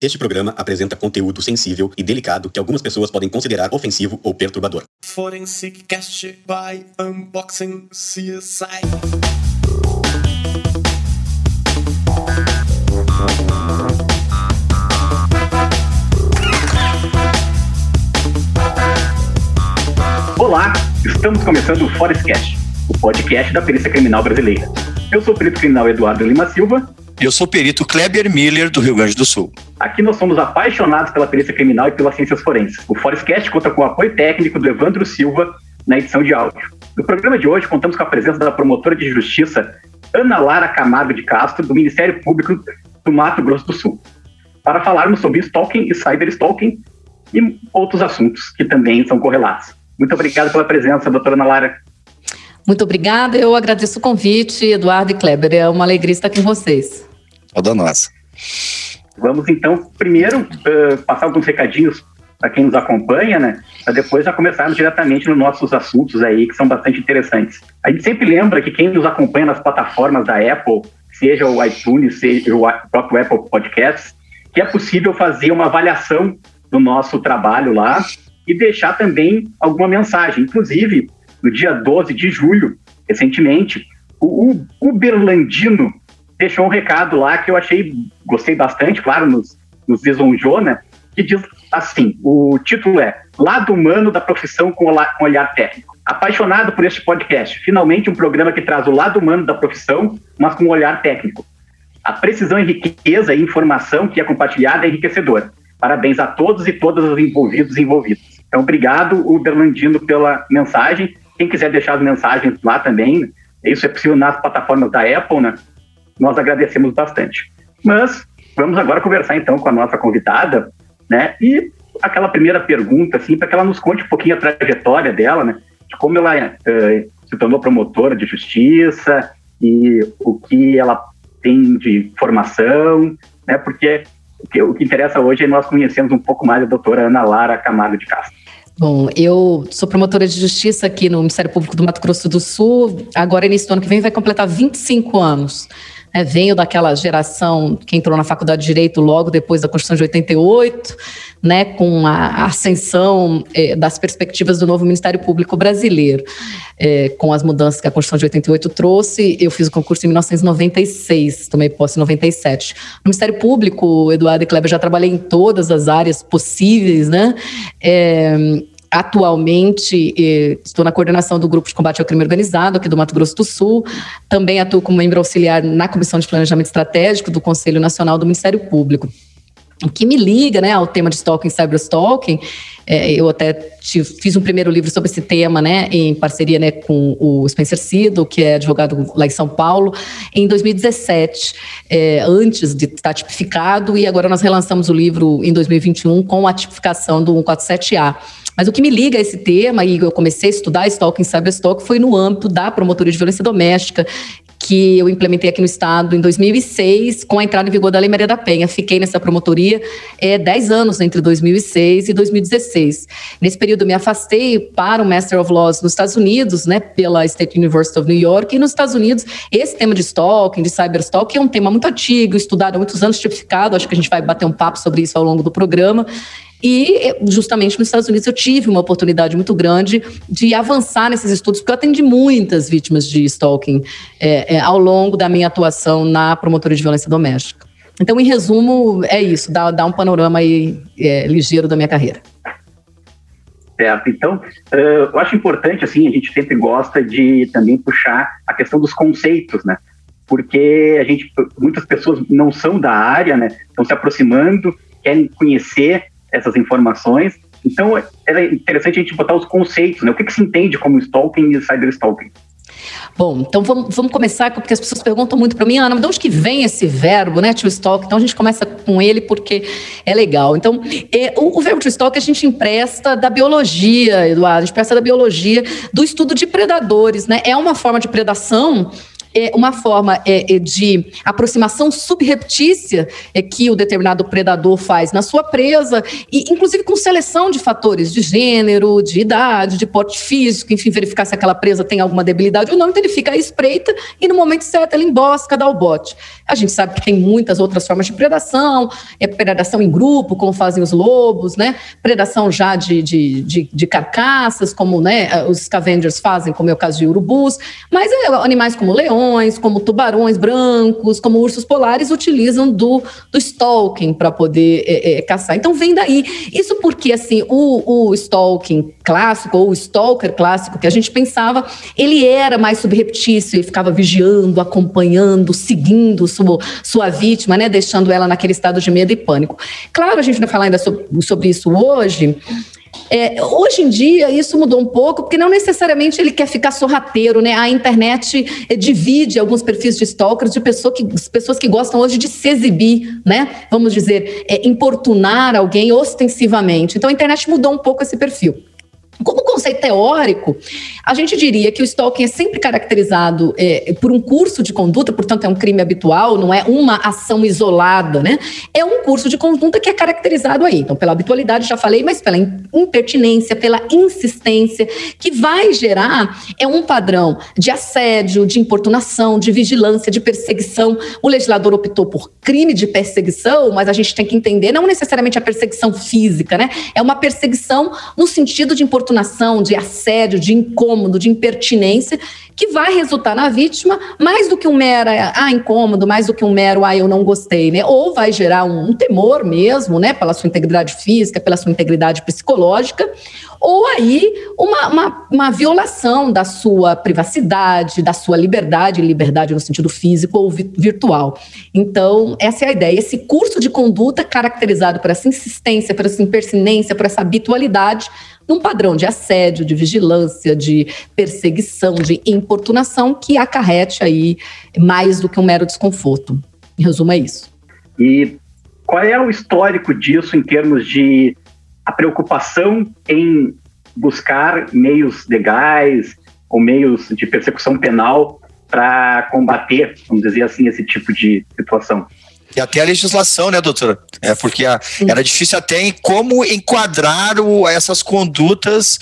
Este programa apresenta conteúdo sensível e delicado que algumas pessoas podem considerar ofensivo ou perturbador. Forensic Cast by Unboxing CSI. Olá, estamos começando o Forestcast, o podcast da Perícia Criminal Brasileira. Eu sou o perito criminal Eduardo Lima Silva. Eu sou o perito Kleber Miller, do Rio Grande do Sul. Aqui nós somos apaixonados pela perícia criminal e pelas ciências forenses. O Forestcast conta com o apoio técnico do Evandro Silva na edição de áudio. No programa de hoje, contamos com a presença da promotora de justiça Ana Lara Camargo de Castro, do Ministério Público do Mato Grosso do Sul, para falarmos sobre stalking e cyberstalking e outros assuntos que também são correlatos. Muito obrigado pela presença, doutora Ana Lara. Muito obrigada, eu agradeço o convite, Eduardo e Kleber. É uma alegria estar com vocês. Toda nossa. Vamos então, primeiro, uh, passar alguns recadinhos para quem nos acompanha, né? Para depois já começarmos diretamente nos nossos assuntos aí, que são bastante interessantes. A gente sempre lembra que quem nos acompanha nas plataformas da Apple, seja o iTunes, seja o próprio Apple Podcasts, que é possível fazer uma avaliação do nosso trabalho lá e deixar também alguma mensagem. Inclusive, no dia 12 de julho, recentemente, o Uberlandino deixou um recado lá que eu achei, gostei bastante, claro, nos, nos lisonjou, né? Que diz assim: o título é Lado Humano da Profissão com Olhar Técnico. Apaixonado por este podcast, finalmente um programa que traz o lado humano da profissão, mas com um olhar técnico. A precisão e riqueza e informação que é compartilhada é enriquecedora. Parabéns a todos e todas os envolvidos e envolvidas. Então, obrigado, Uberlandino, pela mensagem. Quem quiser deixar as mensagens lá também, isso é possível nas plataformas da Apple, né? Nós agradecemos bastante. Mas vamos agora conversar então com a nossa convidada, né? E aquela primeira pergunta, assim, para que ela nos conte um pouquinho a trajetória dela, né? De como ela uh, se tornou promotora de justiça e o que ela tem de formação, né? Porque o que, interessa hoje é nós conhecermos um pouco mais a doutora Ana Lara Camargo de Castro. Bom, eu sou promotora de justiça aqui no Ministério Público do Mato Grosso do Sul. Agora, início do ano que vem, vai completar 25 anos. É, venho daquela geração que entrou na Faculdade de Direito logo depois da Constituição de 88, né, com a ascensão é, das perspectivas do novo Ministério Público brasileiro. É, com as mudanças que a Constituição de 88 trouxe, eu fiz o concurso em 1996, tomei posse em 97. No Ministério Público, Eduardo e Kleber, já trabalhei em todas as áreas possíveis, né? É, Atualmente, estou na coordenação do Grupo de Combate ao Crime Organizado aqui do Mato Grosso do Sul. Também atuo como membro auxiliar na Comissão de Planejamento Estratégico do Conselho Nacional do Ministério Público. O que me liga né, ao tema de stalking e cyberstalking, é, eu até te, fiz um primeiro livro sobre esse tema, né, em parceria né, com o Spencer Cido, que é advogado lá em São Paulo, em 2017, é, antes de estar tipificado, e agora nós relançamos o livro em 2021 com a tipificação do 147A. Mas o que me liga a esse tema, e eu comecei a estudar stalking e cyberstalking, foi no âmbito da promotoria de violência doméstica, que eu implementei aqui no estado em 2006, com a entrada em vigor da Lei Maria da Penha. Fiquei nessa promotoria é, 10 anos, entre 2006 e 2016. Nesse período, me afastei para o Master of Laws nos Estados Unidos, né, pela State University of New York, e nos Estados Unidos, esse tema de stalking, de cyberstalking, é um tema muito antigo, estudado há muitos anos, tipificado, acho que a gente vai bater um papo sobre isso ao longo do programa, e justamente nos Estados Unidos eu tive uma oportunidade muito grande de avançar nesses estudos, porque eu atendi muitas vítimas de stalking é, é, ao longo da minha atuação na promotoria de violência doméstica. Então, em resumo, é isso, dá, dá um panorama aí, é, ligeiro da minha carreira. Certo. Então, eu acho importante, assim, a gente sempre gosta de também puxar a questão dos conceitos, né? Porque a gente, muitas pessoas não são da área, né? Estão se aproximando, querem conhecer essas informações. Então, é interessante a gente botar os conceitos, né? O que, que se entende como stalking e cyberstalking? Bom, então vamos, vamos começar, porque as pessoas perguntam muito para mim, Ana, de onde que vem esse verbo, né, to stalk? Então a gente começa com ele porque é legal. Então, é, o, o, verbo to stalk a gente empresta da biologia, Eduardo, a gente empresta da biologia, do estudo de predadores, né? É uma forma de predação é uma forma é, é de aproximação subreptícia é, que o determinado predador faz na sua presa, e inclusive com seleção de fatores de gênero, de idade, de porte físico, enfim, verificar se aquela presa tem alguma debilidade ou não. Então ele fica à espreita e no momento certo ele embosca, dá o bote. A gente sabe que tem muitas outras formas de predação, é predação em grupo, como fazem os lobos, né? Predação já de, de, de, de carcaças, como né, os scavengers fazem, como é o caso de urubus, mas é, animais como leões, como tubarões brancos, como ursos polares utilizam do, do stalking para poder é, é, caçar. Então vem daí. Isso porque assim o, o stalking clássico ou o stalker clássico que a gente pensava, ele era mais subreptício e ficava vigiando, acompanhando, seguindo sua, sua vítima, né, deixando ela naquele estado de medo e pânico. Claro, a gente vai falar ainda sobre, sobre isso hoje, é, hoje em dia, isso mudou um pouco, porque não necessariamente ele quer ficar sorrateiro, né? A internet é, divide alguns perfis de stalkers de pessoa que, pessoas que gostam hoje de se exibir, né? Vamos dizer, é, importunar alguém ostensivamente. Então, a internet mudou um pouco esse perfil. Como conceito teórico, a gente diria que o stalking é sempre caracterizado é, por um curso de conduta, portanto é um crime habitual, não é uma ação isolada, né? É um curso de conduta que é caracterizado aí, então pela habitualidade já falei, mas pela impertinência, pela insistência, que vai gerar é um padrão de assédio, de importunação, de vigilância, de perseguição. O legislador optou por crime de perseguição, mas a gente tem que entender não necessariamente a perseguição física, né? É uma perseguição no sentido de importunação importunação, de assédio, de incômodo, de impertinência, que vai resultar na vítima mais do que um mero ah, incômodo, mais do que um mero ah, eu não gostei, né? Ou vai gerar um, um temor mesmo, né, pela sua integridade física, pela sua integridade psicológica, ou aí uma, uma, uma, violação da sua privacidade, da sua liberdade, liberdade no sentido físico ou virtual. Então, essa é a ideia. Esse curso de conduta caracterizado por essa insistência, por essa impertinência, por essa habitualidade, num padrão de assédio, de vigilância, de perseguição, de importunação que acarrete aí mais do que um mero desconforto. Em resumo, é isso. E qual é o histórico disso em termos de a preocupação em buscar meios legais ou meios de persecução penal para combater, vamos dizer assim, esse tipo de situação? E até a legislação, né, doutora? É porque a, era difícil até em como enquadrar o, essas condutas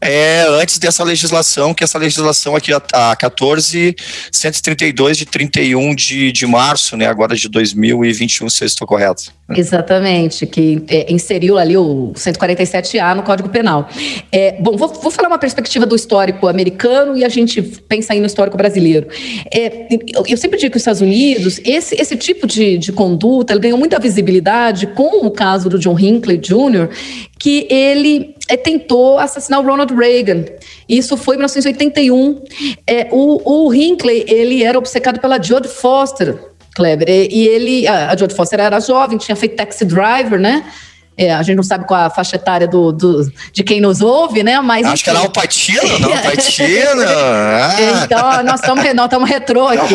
é, antes dessa legislação, que essa legislação aqui, a, a 14132 de 31 de, de março, né, agora de 2021, se eu estou correto. Exatamente, que é, inseriu ali o 147A no Código Penal. É, bom, vou, vou, falar uma perspectiva do histórico americano e a gente pensa aí no histórico brasileiro. É, eu, eu, sempre digo que os Estados Unidos, esse, esse tipo de, de conduta, ele ganhou muita visibilidade com o caso do John Hinckley Jr., que ele é, tentou assassinar o Ronald Reagan. Isso foi em 1981. É, o, o Hinckley, ele era obcecado pela Jodie Foster, Kleber. E, e ele, a, a Jodie Foster era jovem, tinha feito Taxi Driver, né? É, a gente não sabe qual a faixa etária do, do, de quem nos ouve, né? Mas, Acho enfim. que era o Patino, não, Patino. ah. Então, nós estamos nós estamos retrô aqui.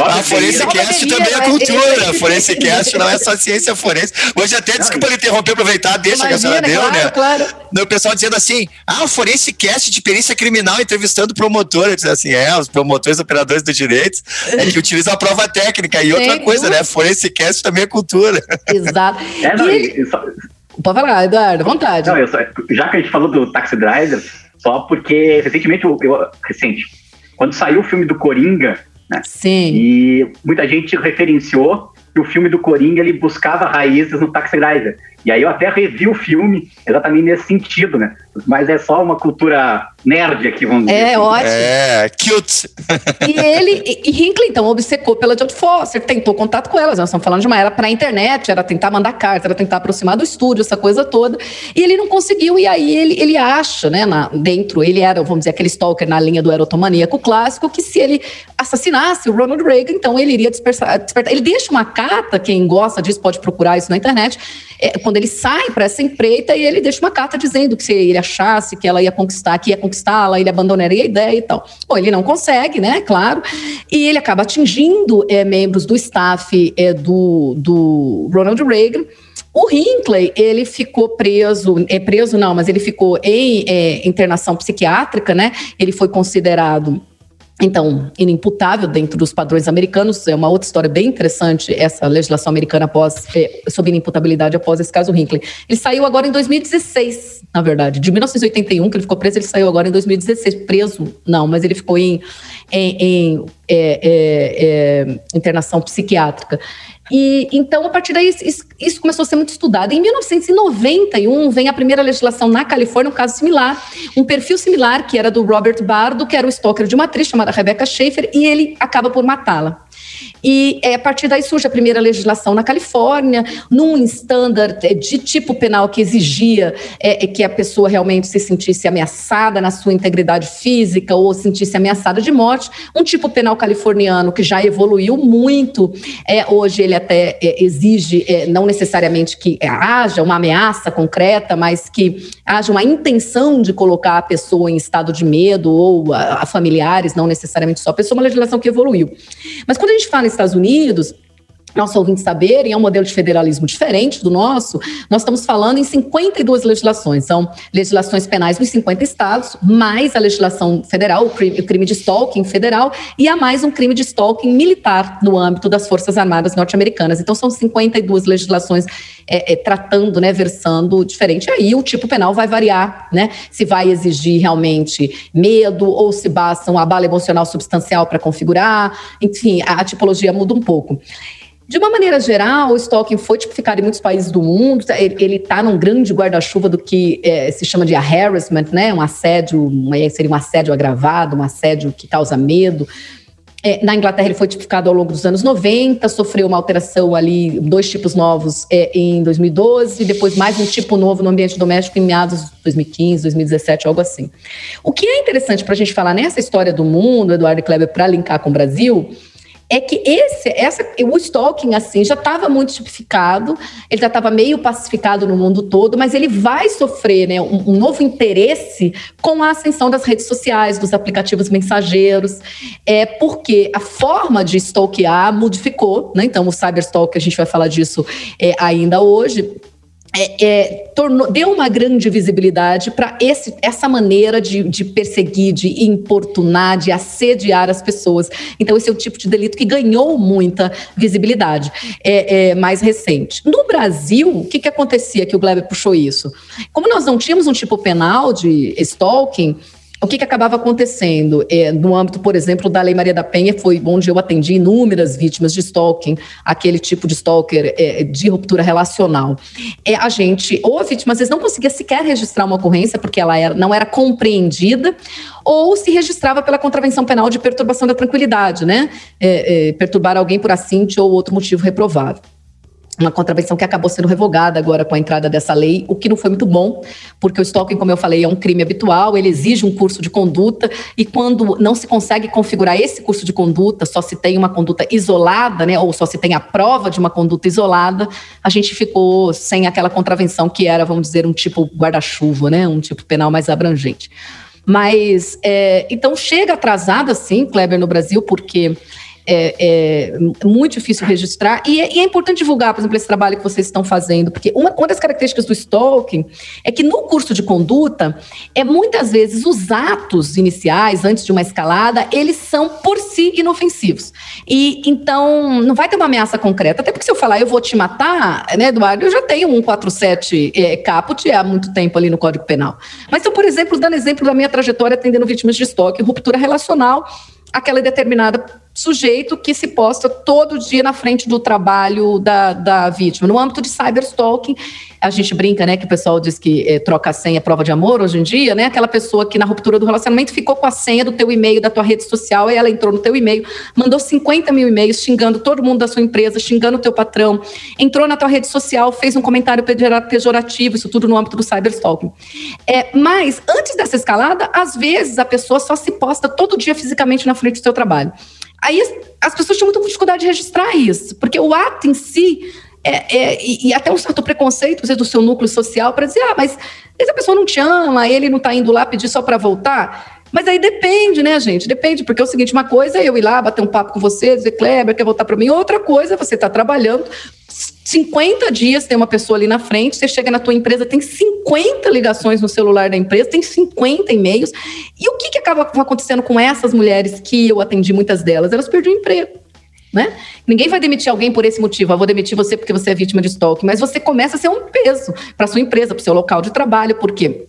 A Forensicast também é cultura. A não é só ciência forense. Hoje até, desculpa ele interromper, aproveitar, deixa Imagina, que a senhora deu, claro, né? Claro. O pessoal dizendo assim, ah, o de perícia criminal entrevistando promotor. Eu disse assim, é, os promotores, operadores do direito, é que utilizam a prova técnica. E outra coisa, dúvida. né? Forensicast também é cultura. Exato. É, não, e, Pode falar, Eduardo, à vontade. Não, só, já que a gente falou do Taxi Driver, só porque recentemente, eu, eu, recente, quando saiu o filme do Coringa, né? Sim. E muita gente referenciou que o filme do Coringa ele buscava raízes no Taxi Driver. E aí eu até revi o filme exatamente nesse sentido, né? Mas é só uma cultura nerd aqui, vamos dizer. É, assim. ótimo. É, cute. E ele, e, Hinckley, então, obcecou pela Jodie Foster, tentou contato com elas. Nós estamos falando de uma era para a internet, era tentar mandar carta, era tentar aproximar do estúdio, essa coisa toda. E ele não conseguiu, e aí ele, ele acha, né, na, dentro, ele era, vamos dizer, aquele stalker na linha do erotomaníaco clássico, que se ele assassinasse o Ronald Reagan, então ele iria despertar. despertar. Ele deixa uma carta, quem gosta disso pode procurar isso na internet, é, quando ele sai para essa empreita e ele deixa uma carta dizendo que se ele achasse que ela ia conquistar, que ia conquistá-la, ele abandonaria a ideia e tal. Bom, ele não consegue, né? Claro. E ele acaba atingindo é, membros do staff é, do, do Ronald Reagan. O Hinckley, ele ficou preso, é preso não, mas ele ficou em é, internação psiquiátrica, né? Ele foi considerado então, inimputável dentro dos padrões americanos. É uma outra história bem interessante, essa legislação americana após, é, sobre inimputabilidade após esse caso Hinckley. Ele saiu agora em 2016, na verdade. De 1981, que ele ficou preso, ele saiu agora em 2016. Preso, não, mas ele ficou em, em, em é, é, é internação psiquiátrica. E então, a partir daí, isso, isso, começou a ser muito estudado. Em 1991, vem a primeira legislação na Califórnia, um caso similar, um perfil similar, que era do Robert Bardo, que era o stalker de uma atriz chamada Rebecca Schaefer, e ele acaba por matá-la. E é, a partir daí surge a primeira legislação na Califórnia, num standard é, de tipo penal que exigia é, é, que a pessoa realmente se sentisse ameaçada na sua integridade física ou sentisse ameaçada de morte. Um tipo penal californiano que já evoluiu muito. É, hoje ele até é, exige não necessariamente que haja uma ameaça concreta, mas que haja uma intenção de colocar a pessoa em estado de medo ou a, a familiares, não necessariamente só a pessoa, uma legislação que evoluiu. Mas quando a gente fala em Estados Unidos, nossos ouvintes saberem, é um modelo de federalismo diferente do nosso. Nós estamos falando em 52 legislações. São legislações penais nos 50 estados, mais a legislação federal, o crime, de stalking federal, e a mais um crime de stalking militar no âmbito das Forças Armadas norte-americanas. Então, são 52 legislações é, é, tratando, né, versando diferente. Aí o tipo penal vai variar, né? Se vai exigir realmente medo ou se basta um abalo emocional substancial para configurar. Enfim, a, a tipologia muda um pouco. De uma maneira geral, o stalking foi tipificado em muitos países do mundo. Ele está num grande guarda-chuva do que é, se chama de harassment, né? Um assédio, seria um assédio agravado, um assédio que causa medo. É, na Inglaterra, ele foi tipificado ao longo dos anos 90, sofreu uma alteração ali, dois tipos novos é, em 2012, e depois mais um tipo novo no ambiente doméstico em meados de 2015, 2017, algo assim. O que é interessante para a gente falar nessa história do mundo, Eduardo Kleber, para linkar com o Brasil, é que esse, essa, o stalking assim já estava muito tipificado, ele já estava meio pacificado no mundo todo, mas ele vai sofrer né, um, um, novo interesse com a ascensão das redes sociais, dos aplicativos mensageiros, é porque a forma de stalkear modificou, né? Então o cyberstalk, a gente vai falar disso é, ainda hoje, é, é, tornou, deu uma grande visibilidade para essa maneira de, de, perseguir, de importunar, de assediar as pessoas. Então, esse é o tipo de delito que ganhou muita visibilidade é, é mais recente. No Brasil, o que, que acontecia que o Gleber puxou isso? Como nós não tínhamos um tipo penal de stalking, o que, que acabava acontecendo? É, no âmbito, por exemplo, da Lei Maria da Penha, foi onde eu atendi inúmeras vítimas de stalking, aquele tipo de stalker é, de ruptura relacional. É, a gente, ou a vítima às vezes não conseguia sequer registrar uma ocorrência porque ela era, não era compreendida, ou se registrava pela contravenção penal de perturbação da tranquilidade, né? É, é, perturbar alguém por assinte ou outro motivo reprovável uma contravenção que acabou sendo revogada agora com a entrada dessa lei, o que não foi muito bom, porque o stalking, como eu falei, é um crime habitual, ele exige um curso de conduta, e quando não se consegue configurar esse curso de conduta, só se tem uma conduta isolada, né, ou só se tem a prova de uma conduta isolada, a gente ficou sem aquela contravenção que era, vamos dizer, um tipo guarda-chuva, né, um tipo penal mais abrangente. Mas, é, então, chega atrasada, sim, Kleber, no Brasil, porque é, é, muito difícil registrar. E é, e é, importante divulgar, por exemplo, esse trabalho que vocês estão fazendo, porque uma, uma, das características do stalking é que no curso de conduta, é muitas vezes os atos iniciais, antes de uma escalada, eles são por si inofensivos. E então não vai ter uma ameaça concreta, até porque se eu falar eu vou te matar, né, Eduardo, eu já tenho um 147 é, caput há muito tempo ali no Código Penal. Mas então, por exemplo, dando exemplo da minha trajetória atendendo vítimas de stalking, ruptura relacional, aquela determinada sujeito que se posta todo dia na frente do trabalho da, da vítima. No âmbito de cyberstalking, a gente brinca, né, que o pessoal diz que é, troca a senha prova de amor hoje em dia, né? Aquela pessoa que na ruptura do relacionamento ficou com a senha do teu e-mail, da tua rede social, e ela entrou no teu e-mail, mandou 50 mil e-mails xingando todo mundo da sua empresa, xingando o teu patrão, entrou na tua rede social, fez um comentário pejorativo, isso tudo no âmbito do cyberstalking. É, mas, antes dessa escalada, às vezes a pessoa só se posta todo dia fisicamente na frente do teu trabalho. Aí as pessoas tinham muita dificuldade de registrar isso, porque o ato em si é, é, e, e, até um certo preconceito do seu núcleo social para dizer, ah, mas essa pessoa não te ama, ele não está indo lá pedir só para voltar. Mas aí depende, né, gente? Depende, porque é o seguinte: uma coisa é eu ir lá bater um papo com você, dizer, Kleber, quer voltar para mim. Outra coisa é você estar tá trabalhando 50 dias tem uma pessoa ali na frente, você chega na tua empresa, tem 50 ligações no celular da empresa, tem 50 e-mails. E o que, que acaba acontecendo com essas mulheres que eu atendi, muitas delas? Elas perderam o emprego. Né? Ninguém vai demitir alguém por esse motivo. Eu vou demitir você porque você é vítima de stalking, mas você começa a ser um peso para sua empresa, para o seu local de trabalho, porque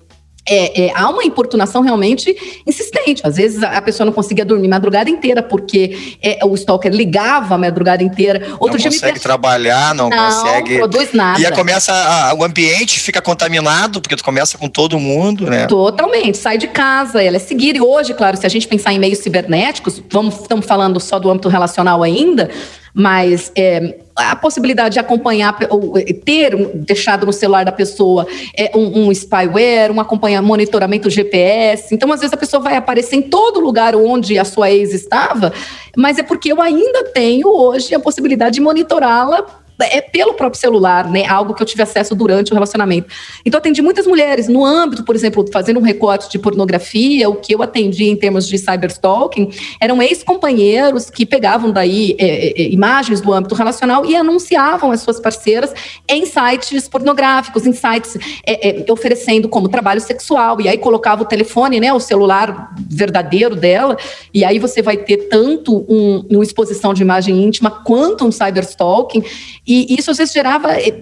é, é, há uma importunação realmente insistente. Às vezes a pessoa não conseguia dormir a madrugada inteira porque é, o stalker ligava a madrugada inteira. Outro não consegue trabalhar, não, não, consegue. produz nada. E aí começa a, o ambiente fica contaminado porque tu começa com todo mundo, né? Totalmente. Sai de casa, ela é seguida. E hoje, claro, se a gente pensar em meios cibernéticos, vamos estamos falando só do âmbito relacional ainda mas é, a possibilidade de acompanhar, ou ter deixado no celular da pessoa é, um, um spyware, um acompanhar, monitoramento GPS. Então, às vezes, a pessoa vai aparecer em todo lugar onde a sua ex estava, mas é porque eu ainda tenho hoje a possibilidade de monitorá-la é pelo próprio celular, né? Algo que eu tive acesso durante o relacionamento. Então, atendi muitas mulheres no âmbito, por exemplo, fazendo um recorte de pornografia, o que eu atendi em termos de cyberstalking, eram ex-companheiros que pegavam daí é, é, é, imagens do âmbito relacional e anunciavam as suas parceiras em sites pornográficos, em sites é, é oferecendo como trabalho sexual. E aí colocava o telefone, né? O celular verdadeiro dela. E aí você vai ter tanto um, uma exposição de imagem íntima quanto um cyberstalking. E isso às vezes gerava eh,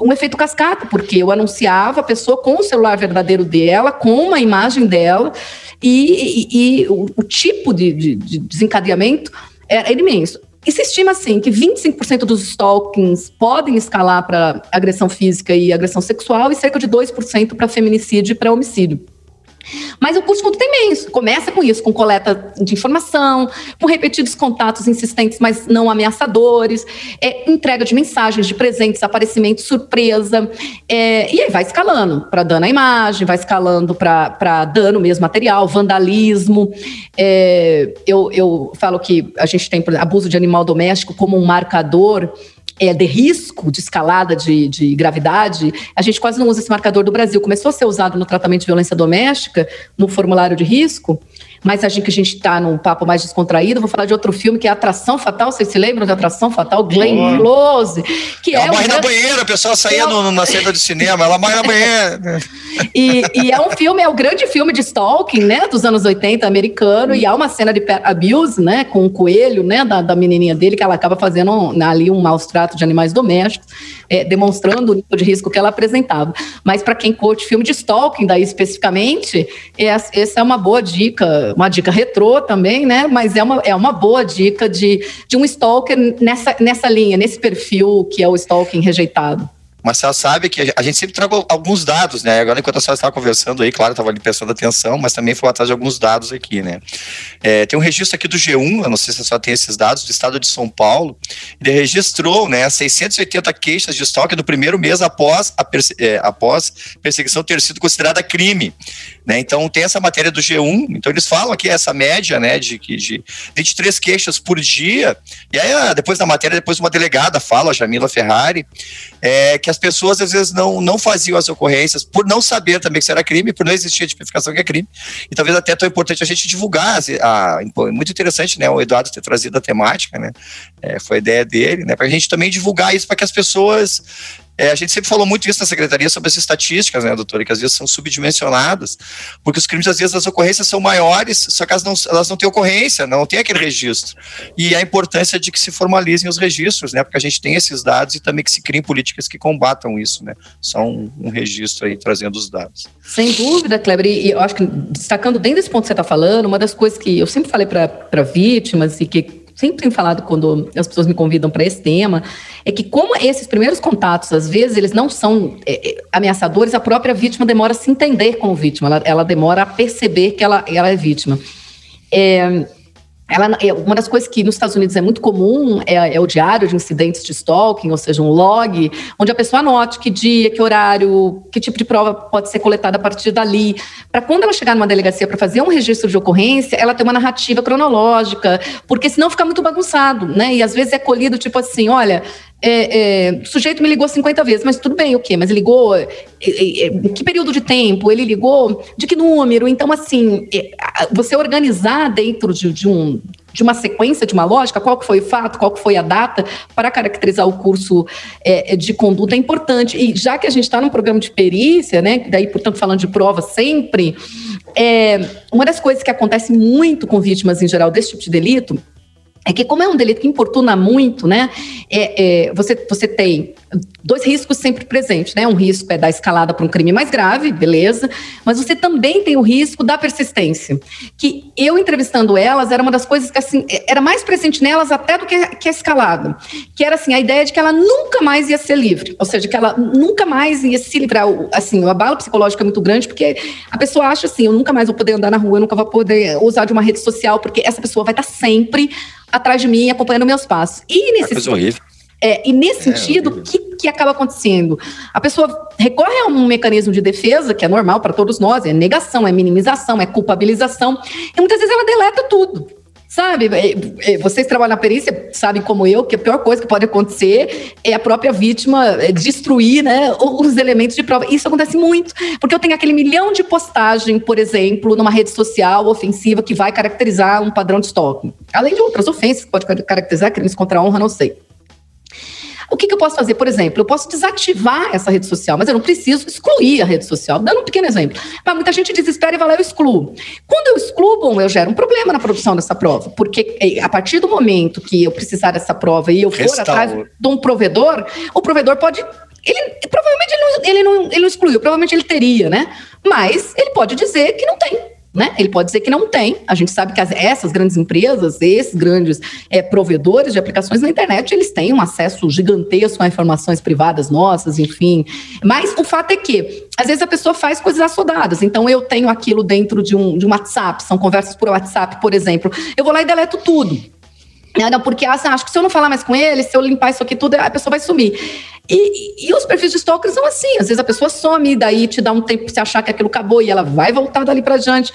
um efeito cascata, porque eu anunciava a pessoa com o celular verdadeiro dela, com uma imagem dela, e, e, e o, o, tipo de, de, de desencadeamento era imenso. E se estima, assim, que 25% dos stalkings podem escalar para agressão física e agressão sexual e cerca de 2% para feminicídio e para homicídio. Mas o custo tem imenso. Começa com isso, com coleta de informação, com repetidos contatos insistentes, mas não ameaçadores, é, entrega de mensagens, de presentes, aparecimento surpresa. É, e aí vai escalando para dano à imagem, vai escalando para dano mesmo material, vandalismo. É, eu, eu falo que a gente tem abuso de animal doméstico como um marcador é, de risco de escalada de, de gravidade, a gente quase não usa esse marcador do Brasil. Começou a ser usado no tratamento de violência doméstica, no formulário de risco, mas a gente que a gente está num papo mais descontraído, vou falar de outro filme que é Atração Fatal. Vocês se lembram de Atração Fatal? Glenn Close. Que ela é morre um... na banheira, a pessoa saía no, na cena de cinema, ela morre na banheira. e, e, é um filme, é o grande filme de stalking, né, dos anos 80 americano, e há uma cena de abuse, né, com o um coelho, né, da, da menininha dele, que ela acaba fazendo né, ali um maus trato de animais domésticos, é, demonstrando o nível de risco que ela apresentava. Mas para quem curte filme de stalking, daí especificamente, é, essa é uma boa dica uma dica retrô também, né? Mas é uma, é uma boa dica de, de um stalker nessa, nessa linha, nesse perfil que é o stalking rejeitado. Marcelo sabe que a gente sempre traga alguns dados, né? Agora, enquanto a senhora estava conversando aí, claro, estava ali prestando atenção, mas também foi atrás de alguns dados aqui, né? É, tem um registro aqui do G1, eu não sei se a senhora tem esses dados, do estado de São Paulo, ele registrou, né, 680 queixas de estoque no primeiro mês após a perse é, após perseguição ter sido considerada crime, né? Então, tem essa matéria do G1, então eles falam aqui essa média, né, de, de 23 queixas por dia, e aí, ah, depois da matéria, depois uma delegada fala, a Jamila Ferrari, é, que as pessoas às vezes não, não faziam as ocorrências por não saber também que isso era crime, por não existir a tipificação que é crime. E talvez até é tão importante a gente divulgar. A, a, muito interessante, né? O Eduardo ter trazido a temática, né? É, foi a ideia dele, né? Para a gente também divulgar isso para que as pessoas é, a gente sempre falou muito isso na secretaria sobre as estatísticas, né, doutora, que às vezes são subdimensionadas, porque os crimes, às vezes, as ocorrências são maiores, só que elas não, elas não têm ocorrência, não tem aquele registro. E a importância de que se formalizem os registros, né, porque a gente tem esses dados e também que se criem políticas que combatam isso, né, só um, um registro aí trazendo os dados. Sem dúvida, Kleber, e eu acho que destacando dentro desse ponto que você está falando, uma das coisas que eu sempre falei para vítimas e que sempre tenho falado quando as pessoas me convidam para esse tema, é que como esses primeiros contatos, às vezes, eles não são é, é, ameaçadores, a própria vítima demora a se entender como vítima, ela, ela demora a perceber que ela, ela é vítima. É, ela, é, uma das coisas que nos Estados Unidos é muito comum é, é, o diário de incidentes de stalking, ou seja, um log, onde a pessoa anote que dia, que horário, que tipo de prova pode ser coletada a partir dali, para quando ela chegar numa delegacia para fazer um registro de ocorrência, ela ter uma narrativa cronológica, porque senão fica muito bagunçado, né? E às vezes é colhido tipo assim, olha, é, é, o sujeito me ligou 50 vezes, mas tudo bem, o quê? Mas ligou é, é, é, que período de tempo? Ele ligou de que número? Então, assim, é, você organizar dentro de, de um de uma sequência, de uma lógica, qual que foi o fato, qual que foi a data, para caracterizar o curso é, de conduta é importante. E já que a gente está num programa de perícia, né, daí, portanto, falando de prova sempre, é, uma das coisas que acontece muito com vítimas em geral desse tipo de delito é que como é um delito que importuna muito, né, é, é, você, você tem dois riscos sempre presentes, né, um risco é da escalada para um crime mais grave, beleza, mas você também tem o risco da persistência, que eu entrevistando elas, era uma das coisas que, assim, era mais presente nelas até do que, que a escalada, que era, assim, a ideia de que ela nunca mais ia ser livre, ou seja, que ela nunca mais ia se livrar, assim, o abalo psicológico é muito grande, porque a pessoa acha assim, eu nunca mais vou poder andar na rua, eu nunca vou poder usar de uma rede social, porque essa pessoa vai estar sempre atrás de mim, acompanhando meus passos. E nesse coisa horrível. É, e nesse é, sentido, o que, que acaba acontecendo? A pessoa recorre a um mecanismo de defesa, que é normal para todos nós, é negação, é minimização, é culpabilização, e muitas vezes ela deleta tudo. Sabe, é, é, vocês trabalham na perícia, sabem como eu, que a pior coisa que pode acontecer é a própria vítima é, destruir né, os elementos de prova. Isso acontece muito, porque eu tenho aquele milhão de postagem, por exemplo, numa rede social ofensiva que vai caracterizar um padrão de stalking. Além de outras ofensas que pode caracterizar crimes contra a honra, não sei. O que, que, eu posso fazer? Por exemplo, eu posso desativar essa rede social, mas eu não preciso excluir a rede social. Dando um pequeno exemplo. Mas muita gente desespera e vai lá, eu excluo. Quando eu excluo, bom, eu gero um problema na produção dessa prova, porque eh, a partir do momento que eu precisar dessa prova e eu for Restauro. atrás de um provedor, o provedor pode ele provavelmente ele não, ele, não, ele não excluiu, provavelmente ele teria, né? Mas ele pode dizer que não tem. Né? Ele pode dizer que não tem. A gente sabe que as, essas grandes empresas, esses grandes é, provedores de aplicações na internet, eles têm um acesso gigantesco a informações privadas nossas, enfim. Mas o fato é que, às vezes, a pessoa faz coisas assodadas. Então, eu tenho aquilo dentro de um, de um WhatsApp, são conversas por WhatsApp, por exemplo. Eu vou lá e deleto tudo. Não, porque assim, acho que se eu não falar mais com ele, se eu limpar isso aqui tudo, a pessoa vai sumir. E, e, os perfis de stalker são assim, às vezes a pessoa some, daí te dá um tempo para você achar que aquilo acabou e ela vai voltar dali para diante.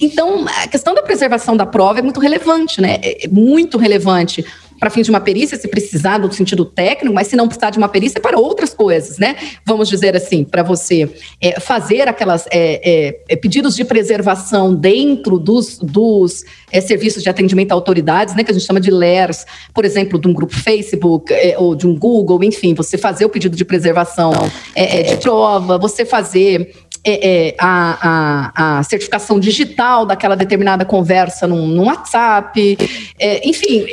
Então, a questão da preservação da prova é muito relevante, né? É, é muito relevante para fins de uma perícia, se precisar no sentido técnico, mas se não precisar de uma perícia, é para outras coisas, né? Vamos dizer assim, para você é, fazer aquelas é, é, é, pedidos de preservação dentro dos, dos é, serviços de atendimento a autoridades, né? Que a gente chama de LERS, por exemplo, de um grupo Facebook é, ou de um Google, enfim, você fazer o pedido de preservação de prova, você fazer é, é, a, a, a, certificação digital daquela determinada conversa num, num WhatsApp, é, enfim.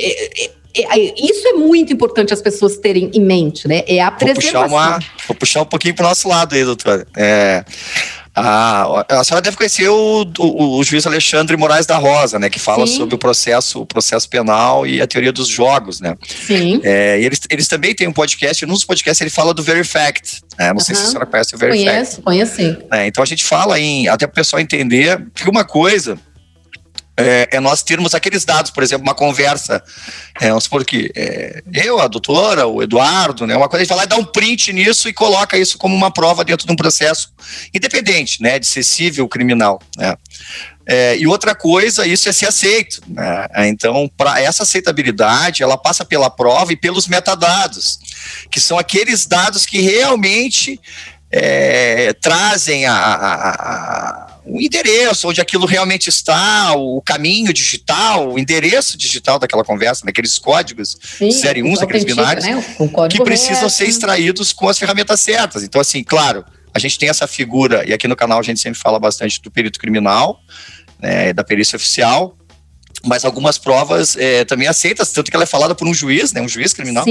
É, isso é muito importante as pessoas terem em mente, né? É a vou puxar, uma, vou puxar um pouquinho para o nosso lado aí, doutora. É, a, a senhora deve conhecer o, o, o, juiz Alexandre Moraes da Rosa, né? Que fala Sim. sobre o processo, o processo penal e a teoria dos jogos, né? Sim. É, eles, eles também têm um podcast, e num dos podcasts ele fala do Verifact. Né? Não uhum. sei se a senhora conhece o Verifact. Conheço, conheço sim. É, então a gente fala em, até para o pessoal entender que uma coisa é, é, nós termos aqueles dados, por exemplo, uma conversa, é, vamos supor que é, eu, a doutora, o Eduardo, né, uma coisa, a gente vai lá e dá um print nisso e coloca isso como uma prova dentro de um processo independente, né, de ser civil criminal, né. É, e outra coisa, isso é ser aceito. Né? Então, para essa aceitabilidade, ela passa pela prova e pelos metadados, que são aqueles dados que realmente é, trazem a, a, a o endereço, onde aquilo realmente está, o caminho digital, o endereço digital daquela conversa, naqueles códigos Sim, série 1, aqueles binários, né? que precisam ser extraídos com as ferramentas certas. Então, assim, claro, a gente tem essa figura, e aqui no canal a gente sempre fala bastante do perito criminal, né, da perícia oficial, mas algumas provas é, também aceitas, tanto que ela é falada por um juiz, né, um juiz criminal,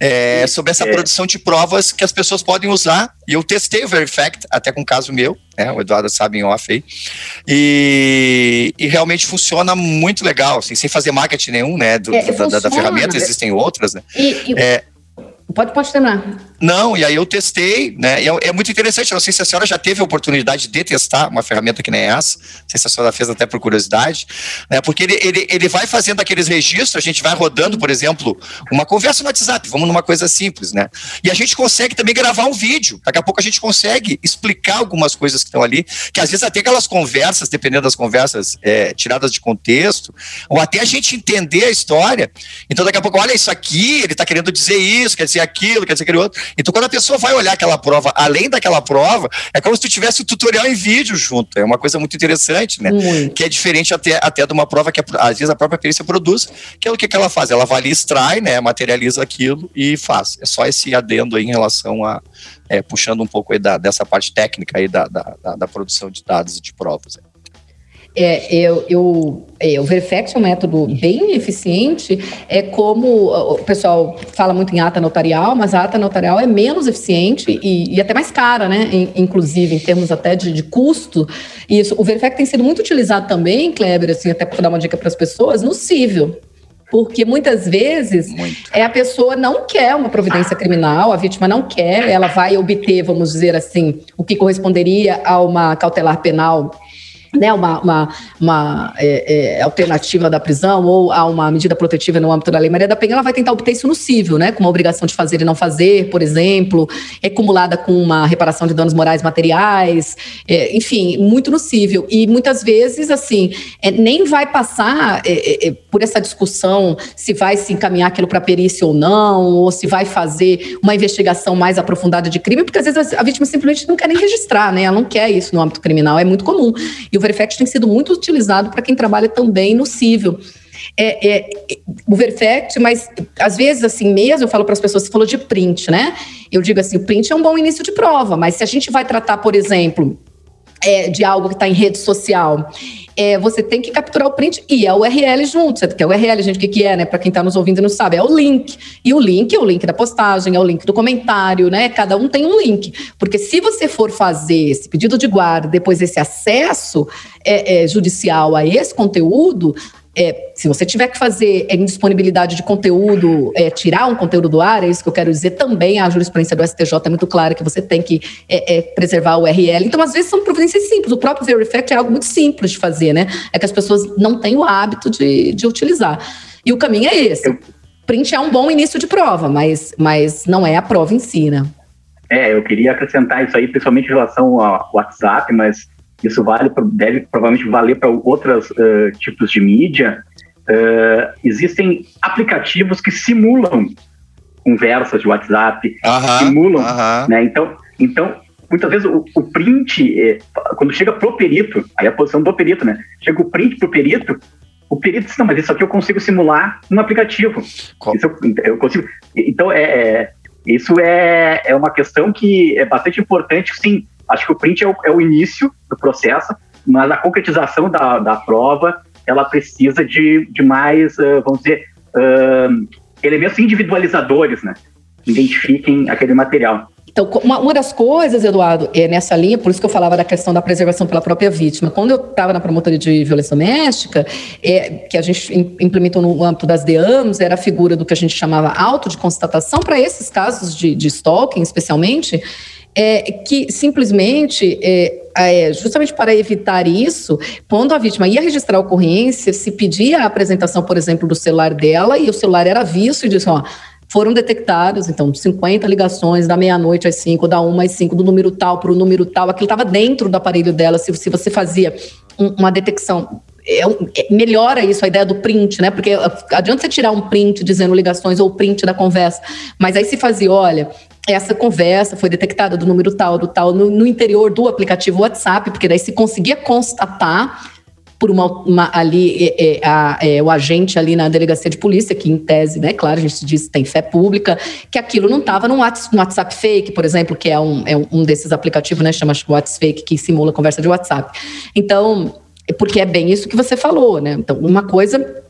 é, sobre essa é. produção de provas que as pessoas podem usar. E eu testei o Verifact, até com um caso meu, né, o Eduardo sabe em off aí, e, e realmente funciona muito legal, assim, sem fazer marketing nenhum, né, do, é, da, da, da, ferramenta, existem outras, né. E, e... Pode, pode terminar. Não, e aí eu testei, né? É, é, muito interessante. Não sei se a senhora já teve a oportunidade de testar uma ferramenta que nem essa. Não sei se a senhora fez até por curiosidade, né? Porque ele, ele, ele vai fazendo aqueles registros, a gente vai rodando, por exemplo, uma conversa no WhatsApp, vamos numa coisa simples, né? E a gente consegue também gravar um vídeo. Daqui a pouco a gente consegue explicar algumas coisas que estão ali, que às vezes até aquelas conversas, dependendo das conversas é, tiradas de contexto, ou até a gente entender a história. Então, daqui a pouco, olha isso aqui, ele está querendo dizer isso, quer dizer aquilo, quer dizer aquele outro. Então, quando a pessoa vai olhar aquela prova, além daquela prova, é como se tu tivesse o tutorial em vídeo junto. É uma coisa muito interessante, né? Que é diferente até, até de uma prova que às vezes a própria perícia produz, que é o que, que ela faz? Ela vai ali, extrai, né? Materializa aquilo e faz. É só esse adendo aí em relação a. É, puxando um pouco aí da, dessa parte técnica aí da, da, da, da produção de dados e de provas. É, eu, eu, é, o Verifact é um método bem eficiente, é como o pessoal fala muito em ata notarial, mas a ata notarial é menos eficiente e, e até mais cara, né? inclusive, em termos até de, de custo. E isso, o Verifact tem sido muito utilizado também, Kleber, assim, até para dar uma dica para as pessoas, no cível. Porque muitas vezes é a pessoa não quer uma providência criminal, a vítima não quer, ela vai obter, vamos dizer assim, o que corresponderia a uma cautelar penal né, uma, uma, uma é, é, alternativa da prisão ou a uma medida protetiva no âmbito da Lei Maria da Penha, ela vai tentar obter isso no cível, né, com uma obrigação de fazer e não fazer, por exemplo, é acumulada com uma reparação de danos morais materiais, é, enfim, muito no cível. E muitas vezes, assim, é, nem vai passar é, é, por essa discussão se vai se encaminhar aquilo para perícia ou não, ou se vai fazer uma investigação mais aprofundada de crime, porque às vezes a vítima simplesmente não quer nem registrar, né, ela não quer isso no âmbito criminal, é muito comum. E Verifact tem sido muito utilizado para quem trabalha também no civil. É, é, o Verifact, mas às vezes assim mesmo, eu falo para as pessoas, você falou de print, né? Eu digo assim, o print é um bom início de prova, mas se a gente vai tratar, por exemplo, é, de algo que está em rede social é, você tem que capturar o print e a URL junto. Você quer URL, gente, o que, que é, né? Para quem está nos ouvindo e não sabe, é o link. E o link é o link da postagem, é o link do comentário, né? Cada um tem um link. Porque se você for fazer esse pedido de guarda, depois esse acesso é, é, judicial a esse conteúdo, é, se você tiver que fazer é, indisponibilidade de conteúdo, é, tirar um conteúdo do ar, é isso que eu quero dizer, também a jurisprudência do STJ é muito clara que você tem que é, é preservar o URL. Então, às vezes, são providências simples. O próprio Verifact é algo muito simples de fazer, né? É que as pessoas não têm o hábito de, de utilizar. E o caminho é esse. Print é um bom início de prova, mas, mas não é a prova em si, né? É, eu queria acrescentar isso aí, principalmente em relação ao WhatsApp, mas isso vale, deve provavelmente valer para outros uh, tipos de mídia. Uh, existem aplicativos que simulam conversas de WhatsApp, -huh, simulam, -huh. né? Então, então muitas vezes o, o print, é, quando chega pro perito, aí a posição do perito, né? Chega o print pro perito, o perito diz, não, mas isso aqui eu consigo simular no aplicativo. Isso eu, eu, consigo. Então, é, é, isso é, é uma questão que é bastante importante, sim, Acho que o print é o, é o início do processo, mas a concretização da, da prova ela precisa de, de mais, uh, vamos dizer, uh, elementos individualizadores, né? Identifiquem aquele material. Então, uma, uma, das coisas, Eduardo, é nessa linha, por isso que eu falava da questão da preservação pela própria vítima. Quando eu estava na promotoria de violência doméstica, é, que a gente implementou no âmbito das DEAMs, era a figura do que a gente chamava auto de constatação para esses casos de, de stalking, especialmente, é, que simplesmente, é, é, justamente para evitar isso, quando a vítima ia registrar a ocorrência, se pedia a apresentação, por exemplo, do celular dela, e o celular era visto e disse, ó, foram detectados, então, 50 ligações da meia-noite às 5, da 1 às 5, do número tal para o número tal, aquilo estava dentro do aparelho dela, se, se você fazia um, uma detecção é, é, melhora isso, a ideia do print, né? Porque adianta você tirar um print dizendo ligações ou print da conversa, mas aí se fazia, olha, essa conversa foi detectada do número tal, do tal, no, no interior do aplicativo WhatsApp, porque daí se conseguia constatar por uma, uma ali é, é, a, é, o agente ali na delegacia de polícia, que em tese, né, claro, a gente diz tem fé pública, que aquilo não estava no WhatsApp fake, por exemplo, que é um, é um desses aplicativos, né, chama WhatsApp fake, que simula conversa de WhatsApp. Então, porque é bem isso que você falou, né? Então, uma coisa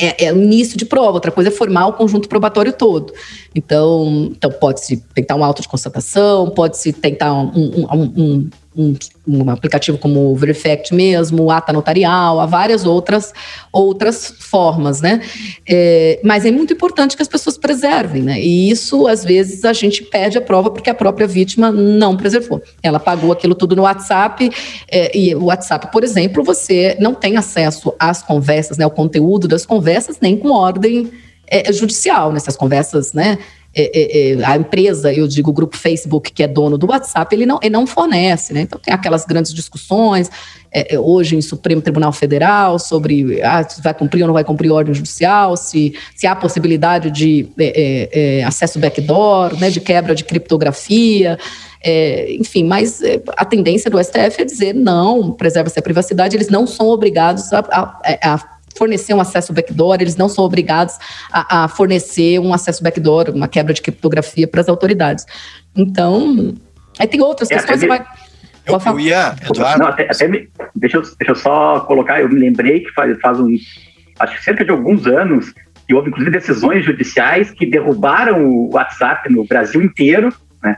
é, é, o início de prova, outra coisa é formar o conjunto probatório todo. Então, então pode-se tentar um auto de constatação, pode-se tentar um, um, um, um, um, aplicativo como o Verifact mesmo, o Ata Notarial, há várias outras, outras formas, né? É, mas é muito importante que as pessoas preservem, né? E isso, às vezes, a gente pede a prova porque a própria vítima não preservou. Ela pagou aquilo tudo no WhatsApp, é, e o WhatsApp, por exemplo, você não tem acesso às conversas, né, ao conteúdo das conversas, nem com ordem é, judicial, nessas conversas, né? É, é, é, a empresa, eu digo o grupo Facebook, que é dono do WhatsApp, ele não, ele não fornece, né? Então tem aquelas grandes discussões, é, é hoje em Supremo Tribunal Federal, sobre ah, se vai cumprir ou não vai cumprir ordem judicial, se, se há possibilidade de é, acesso backdoor, né, de quebra de criptografia, enfim, mas a tendência do STF é dizer não, preserva-se a privacidade, eles não são obrigados a, a, a fornecer um acesso backdoor, eles não são obrigados a, a fornecer um acesso backdoor, uma quebra de criptografia para as autoridades. Então, aí tem outras é, questões. Vai... Eu, eu ia, Eduardo. Não, até, até me, deixa, eu, deixa eu só colocar, eu me lembrei que faz, faz uns, acho que cerca de alguns anos, que houve inclusive decisões judiciais que derrubaram o WhatsApp no Brasil inteiro, né,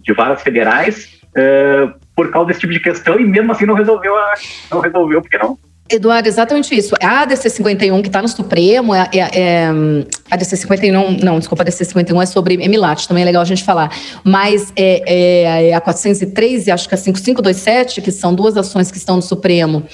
de varas federais, uh, por causa desse tipo de questão, e mesmo assim não resolveu, a, não resolveu porque não, Eduardo, exatamente isso. A ADC 51 que está no Supremo, é, é, é, a DC 51, não, desculpa, a DC 51 é sobre Emilat, também é legal a gente falar. Mas é, é, é a 403 e acho que a 5527, que são duas ações que estão no Supremo,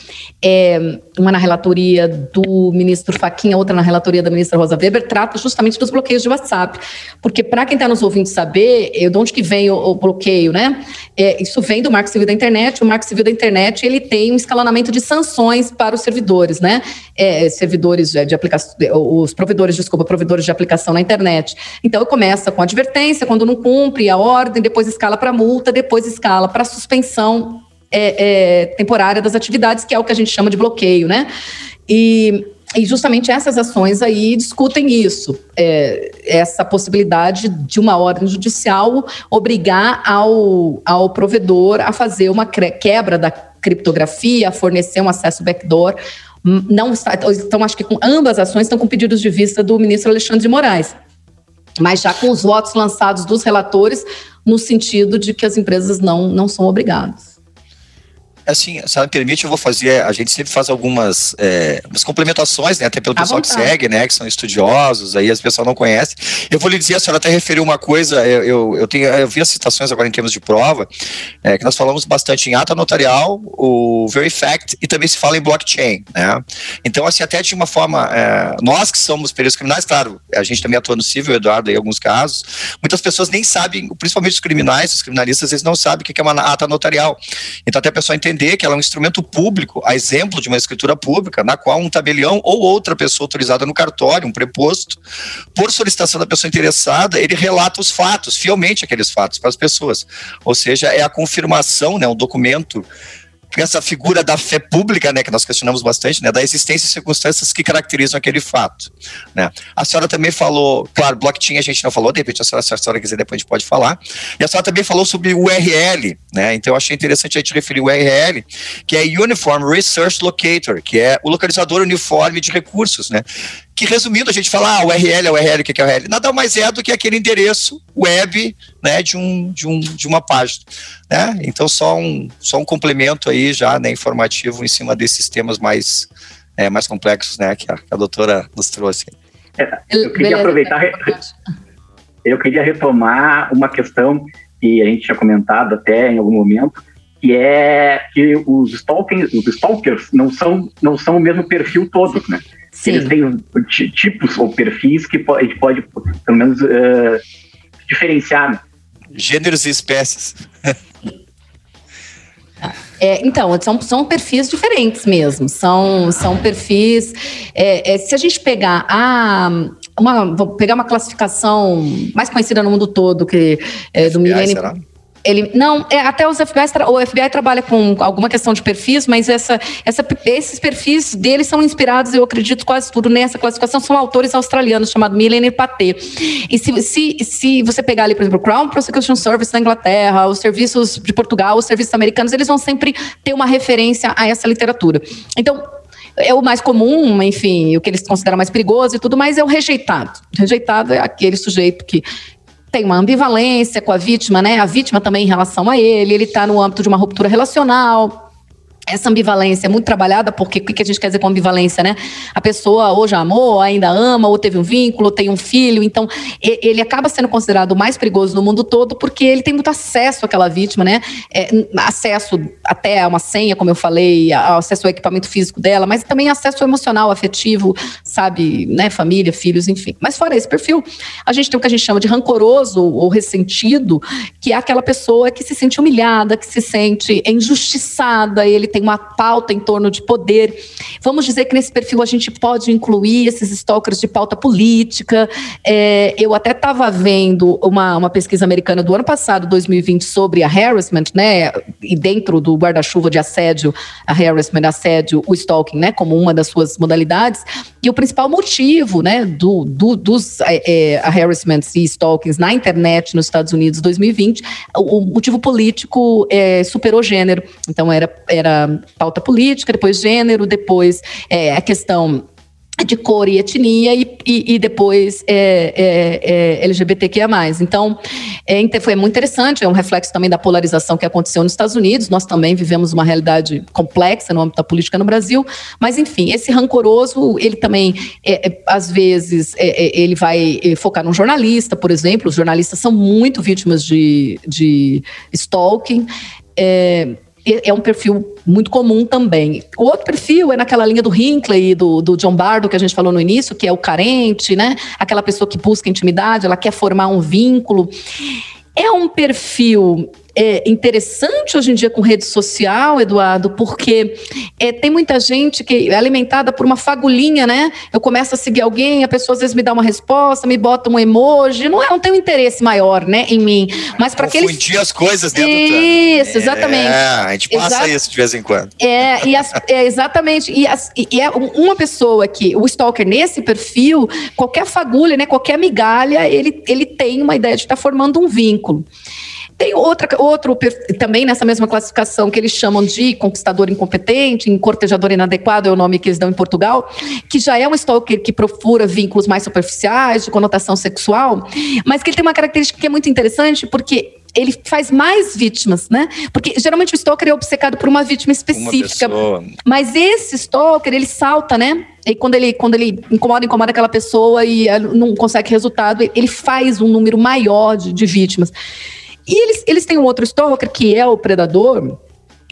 é, uma na relatoria do ministro Faquinha, outra na relatoria da ministra Rosa Weber, trata justamente dos bloqueios de WhatsApp. Porque, para quem está nos ouvindo saber, eu, de onde que vem o, o bloqueio, né? É, isso vem do Marco Civil da Internet. O Marco Civil da Internet ele tem um escalonamento de sanções para os servidores, né? É, servidores de aplicação, os provedores, desculpa, provedores provedores de aplicação na internet. Então, começa com advertência, quando não cumpre a ordem, depois escala para multa, depois escala para suspensão é, é, temporária das atividades, que é o que a gente chama de bloqueio, né? E, e justamente essas ações aí discutem isso, é, essa possibilidade de uma ordem judicial obrigar ao, ao provedor a fazer uma quebra da criptografia, a fornecer um acesso backdoor não está, então acho que com ambas as ações estão com pedidos de vista do ministro Alexandre de Moraes, mas já com os votos lançados dos relatores no sentido de que as empresas não, não são obrigadas assim, se ela me permite, eu vou fazer. A gente sempre faz algumas é, complementações, né? Até pelo pessoal que segue, né? Que são estudiosos, aí as pessoas não conhecem. Eu vou lhe dizer, a senhora até referiu uma coisa, eu, eu, eu, tenho, eu vi as citações agora em termos de prova, é, que nós falamos bastante em ata notarial, o Verifact, e também se fala em blockchain, né? Então, assim, até de uma forma, é, nós que somos peritos criminais, claro, a gente também atua no civil, Eduardo, em alguns casos, muitas pessoas nem sabem, principalmente os criminais, os criminalistas, eles não sabem o que é uma ata notarial. Então, até a pessoa entender entender que ela é um instrumento público, a exemplo de uma escritura pública, na qual um tabelião ou outra pessoa autorizada no cartório, um preposto, por solicitação da pessoa interessada, ele relata os fatos, fielmente aqueles fatos para as pessoas. Ou seja, é a confirmação, né, um documento essa figura da fé pública, né, que nós questionamos bastante, né, da existência e circunstâncias que caracterizam aquele fato, né. A senhora também falou, claro, blockchain a gente não falou, de repente a senhora, se a senhora quiser depois a gente pode falar, e a senhora também falou sobre URL, né, então eu achei interessante a gente referir o URL, que é Uniform Research Locator, que é o localizador uniforme de recursos, né, que resumindo, a gente fala, ah, o URL é o URL, o que é o URL? Nada mais é do que aquele endereço web né, de, um, de, um, de uma página. Né? Então, só um, só um complemento aí já né, informativo em cima desses temas mais, é, mais complexos né, que, a, que a doutora nos trouxe. É, eu queria aproveitar, eu queria retomar uma questão que a gente tinha comentado até em algum momento, que é que os stalkers, os stalkers não são, não são o mesmo perfil todos, né? Sim. Eles têm tipos ou perfis que a gente pode, pelo menos, uh, diferenciar. Né? Gêneros e espécies. É, então, são, são perfis diferentes mesmo. São, são perfis. É, é, se a gente pegar a. Uma, vou pegar uma classificação mais conhecida no mundo todo, que é do Millennium. Ele, não, é, até os FBI, o FBI trabalha com alguma questão de perfis, mas essa, essa, esses perfis deles são inspirados, eu acredito quase tudo nessa classificação, são autores australianos chamados Millen e Paté. E se, se, se você pegar ali, por exemplo, o Crown Prosecution Service da Inglaterra, os serviços de Portugal, os serviços americanos, eles vão sempre ter uma referência a essa literatura. Então, é o mais comum, enfim, o que eles consideram mais perigoso e tudo, mas é o rejeitado. Rejeitado é aquele sujeito que tem uma ambivalência com a vítima, né? A vítima também em relação a ele, ele está no âmbito de uma ruptura relacional essa ambivalência é muito trabalhada, porque o que a gente quer dizer com ambivalência, né? A pessoa ou já amou, ainda ama, ou teve um vínculo, ou tem um filho, então ele acaba sendo considerado o mais perigoso no mundo todo porque ele tem muito acesso àquela vítima, né? É, acesso até a uma senha, como eu falei, acesso ao equipamento físico dela, mas também acesso emocional, afetivo, sabe, né? Família, filhos, enfim. Mas fora esse perfil, a gente tem o que a gente chama de rancoroso ou ressentido, que é aquela pessoa que se sente humilhada, que se sente injustiçada, ele tem uma pauta em torno de poder. Vamos dizer que nesse perfil a gente pode incluir esses stalkers de pauta política. É, eu até estava vendo uma, uma pesquisa americana do ano passado, 2020, sobre a harassment, né? E dentro do guarda-chuva de assédio, a harassment, assédio, o stalking, né? Como uma das suas modalidades. E o principal motivo, né? Do, do dos é, é, harassments e stalkings na internet nos Estados Unidos 2020, o, o motivo político é, superou gênero. Então era, era pauta política, depois gênero, depois é, a questão de cor e etnia e, e, e depois é, é, é LGBTQIA+. Então, é, foi muito interessante, é um reflexo também da polarização que aconteceu nos Estados Unidos, nós também vivemos uma realidade complexa no âmbito da política no Brasil, mas enfim, esse rancoroso, ele também, é, é às vezes, é, é, ele vai focar num jornalista, por exemplo, os jornalistas são muito vítimas de, de stalking, é, um perfil muito comum também. O outro perfil é naquela linha do Hinckley e do, do John Bardo, que a gente falou no início, que é o carente, né? Aquela pessoa que busca intimidade, ela quer formar um vínculo. É um perfil é, interessante hoje em dia com rede social, Eduardo, porque é, tem muita gente que é alimentada por uma fagulhinha, né? Eu começo a seguir alguém, a pessoa às vezes me dá uma resposta, me bota um emoji, não, é, não tem um interesse maior, né, em mim. Mas para aqueles. Confundir as coisas dentro Isso, exatamente. É, a gente passa isso de vez em quando. É, e as, é exatamente. E, as, e é uma pessoa que, o stalker nesse perfil, qualquer fagulha, né, qualquer migalha, ele, ele tem uma ideia de estar tá formando um vínculo. Tem outra, outro também nessa mesma classificação que eles chamam de conquistador incompetente, cortejador inadequado é o nome que eles dão em Portugal, que já é um stalker que procura vínculos mais superficiais, de conotação sexual, mas que ele tem uma característica que é muito interessante, porque ele faz mais vítimas, né? Porque geralmente o stalker é obcecado por uma vítima específica. Uma mas esse stalker, ele salta, né? E quando ele, quando ele incomoda, incomoda aquela pessoa e não consegue resultado, ele faz um número maior de, de vítimas. E eles, eles têm um outro stalker, que é o predador,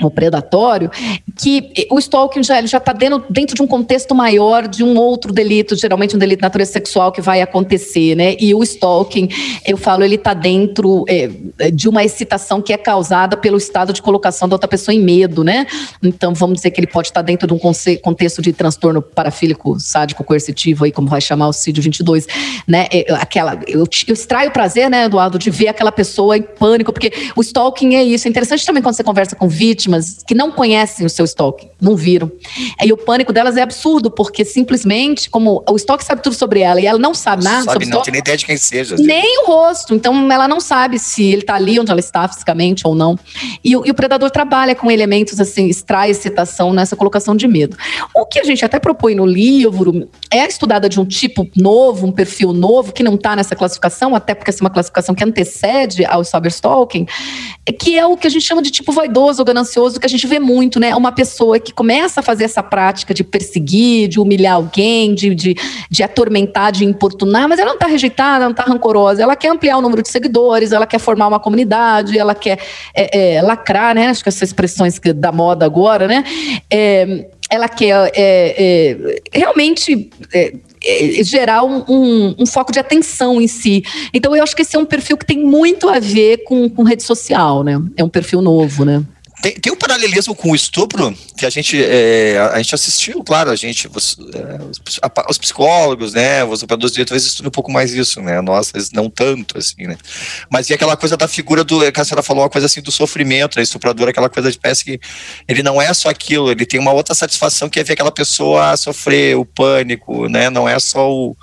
o predatório, que o stalking já está dentro, dentro de um contexto maior de um outro delito, geralmente um delito de natureza sexual que vai acontecer, né? E o stalking, eu falo, ele está dentro é, de uma excitação que é causada pelo estado de colocação da outra pessoa em medo, né? Então, vamos dizer que ele pode estar tá dentro de um contexto de transtorno parafílico sádico coercitivo, aí, como vai chamar o CID 22, né? É, aquela, eu, eu extraio prazer, né, Eduardo, de ver aquela pessoa em pânico, porque o stalking é isso. É interessante também quando você conversa com vítimas, vítimas que não conhecem o seu estoque, não viram. E o pânico delas é absurdo, porque simplesmente, como o estoque sabe tudo sobre ela e ela não sabe nada sabe, sobre não tem nem ideia de quem seja. Assim. Nem o rosto. Então, ela não sabe se ele está ali onde ela está fisicamente ou não. E, e, o predador trabalha com elementos assim, extrai excitação nessa colocação de medo. O que a gente até propõe no livro é a estudada de um tipo novo, um perfil novo, que não está nessa classificação, até porque essa é uma classificação que antecede ao cyberstalking, que é o que a gente chama de tipo vaidoso ou ganancioso que a gente vê muito, né? Uma pessoa que começa a fazer essa prática de perseguir, de humilhar alguém, de, de, de atormentar, de importunar, mas ela não está rejeitada, não está rancorosa, ela quer ampliar o número de seguidores, ela quer formar uma comunidade, ela quer é, é, lacrar, né? Acho que essas expressões da moda agora, né? É, ela quer é, é, realmente é, gerar um, um, um, foco de atenção em si. Então, eu acho que esse é um perfil que tem muito a ver com, com rede social, né? É um perfil novo, né? Tem, tem um paralelismo com o estupro que a gente, é, a gente assistiu, claro, a gente, os, é, os, psicólogos, né, os operadores de direito, às estudam um pouco mais isso, né, nós, não tanto, assim, né, mas e aquela coisa da figura do, que a senhora falou, uma coisa assim do sofrimento, né, estuprador, aquela coisa de parece que ele não é só aquilo, ele tem uma outra satisfação que é ver aquela pessoa sofrer o pânico, né, não é só o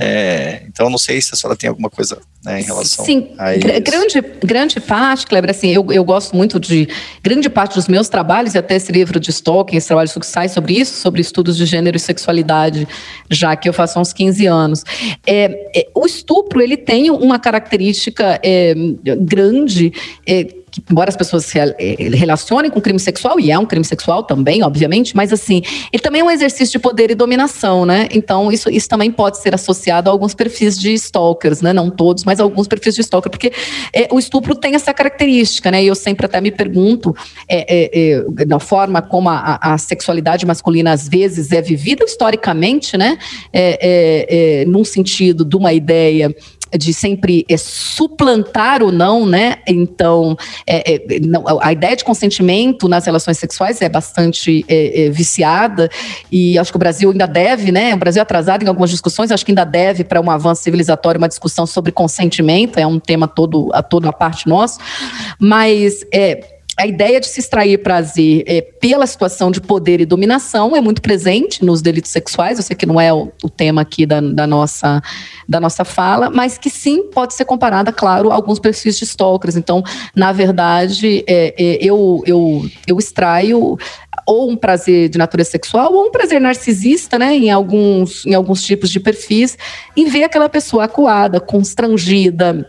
É, então, não sei se a senhora tem alguma coisa né, em relação Sim, a isso. grande, grande parte, Kleber, assim, eu, eu gosto muito de grande parte dos meus trabalhos, e até esse livro de Stalking, esse trabalho que sai sobre isso, sobre estudos de gênero e sexualidade, já que eu faço há uns 15 anos. É, é, o estupro, ele tem uma característica é, grande é, que, embora as pessoas se eh, relacionem com crime sexual, e é um crime sexual também, obviamente, mas assim, ele também é um exercício de poder e dominação, né? Então, isso, isso também pode ser associado a alguns perfis de stalkers, né? Não todos, mas alguns perfis de stalker, porque é, o estupro tem essa característica, né? E eu sempre até me pergunto, é, é, na forma como a, a, sexualidade masculina às vezes é vivida historicamente, né? Num sentido de uma ideia de sempre é, suplantar o não, né? Então, é, é, não, a ideia de consentimento nas relações sexuais é bastante é, é, viciada e acho que o Brasil ainda deve, né? O Brasil é atrasado em algumas discussões, acho que ainda deve para um avanço civilizatório uma discussão sobre consentimento, é um tema todo a toda a parte nosso, mas é a ideia de se extrair prazer é, pela situação de poder e dominação é muito presente nos delitos sexuais. Eu sei que não é o, o tema aqui da, da, nossa, da nossa fala, mas que sim pode ser comparada, claro, a alguns perfis de stalkers. Então, na verdade, é, é, eu, eu, eu extraio ou um prazer de natureza sexual ou um prazer narcisista, né, em alguns, em alguns tipos de perfis, em ver aquela pessoa acuada, constrangida,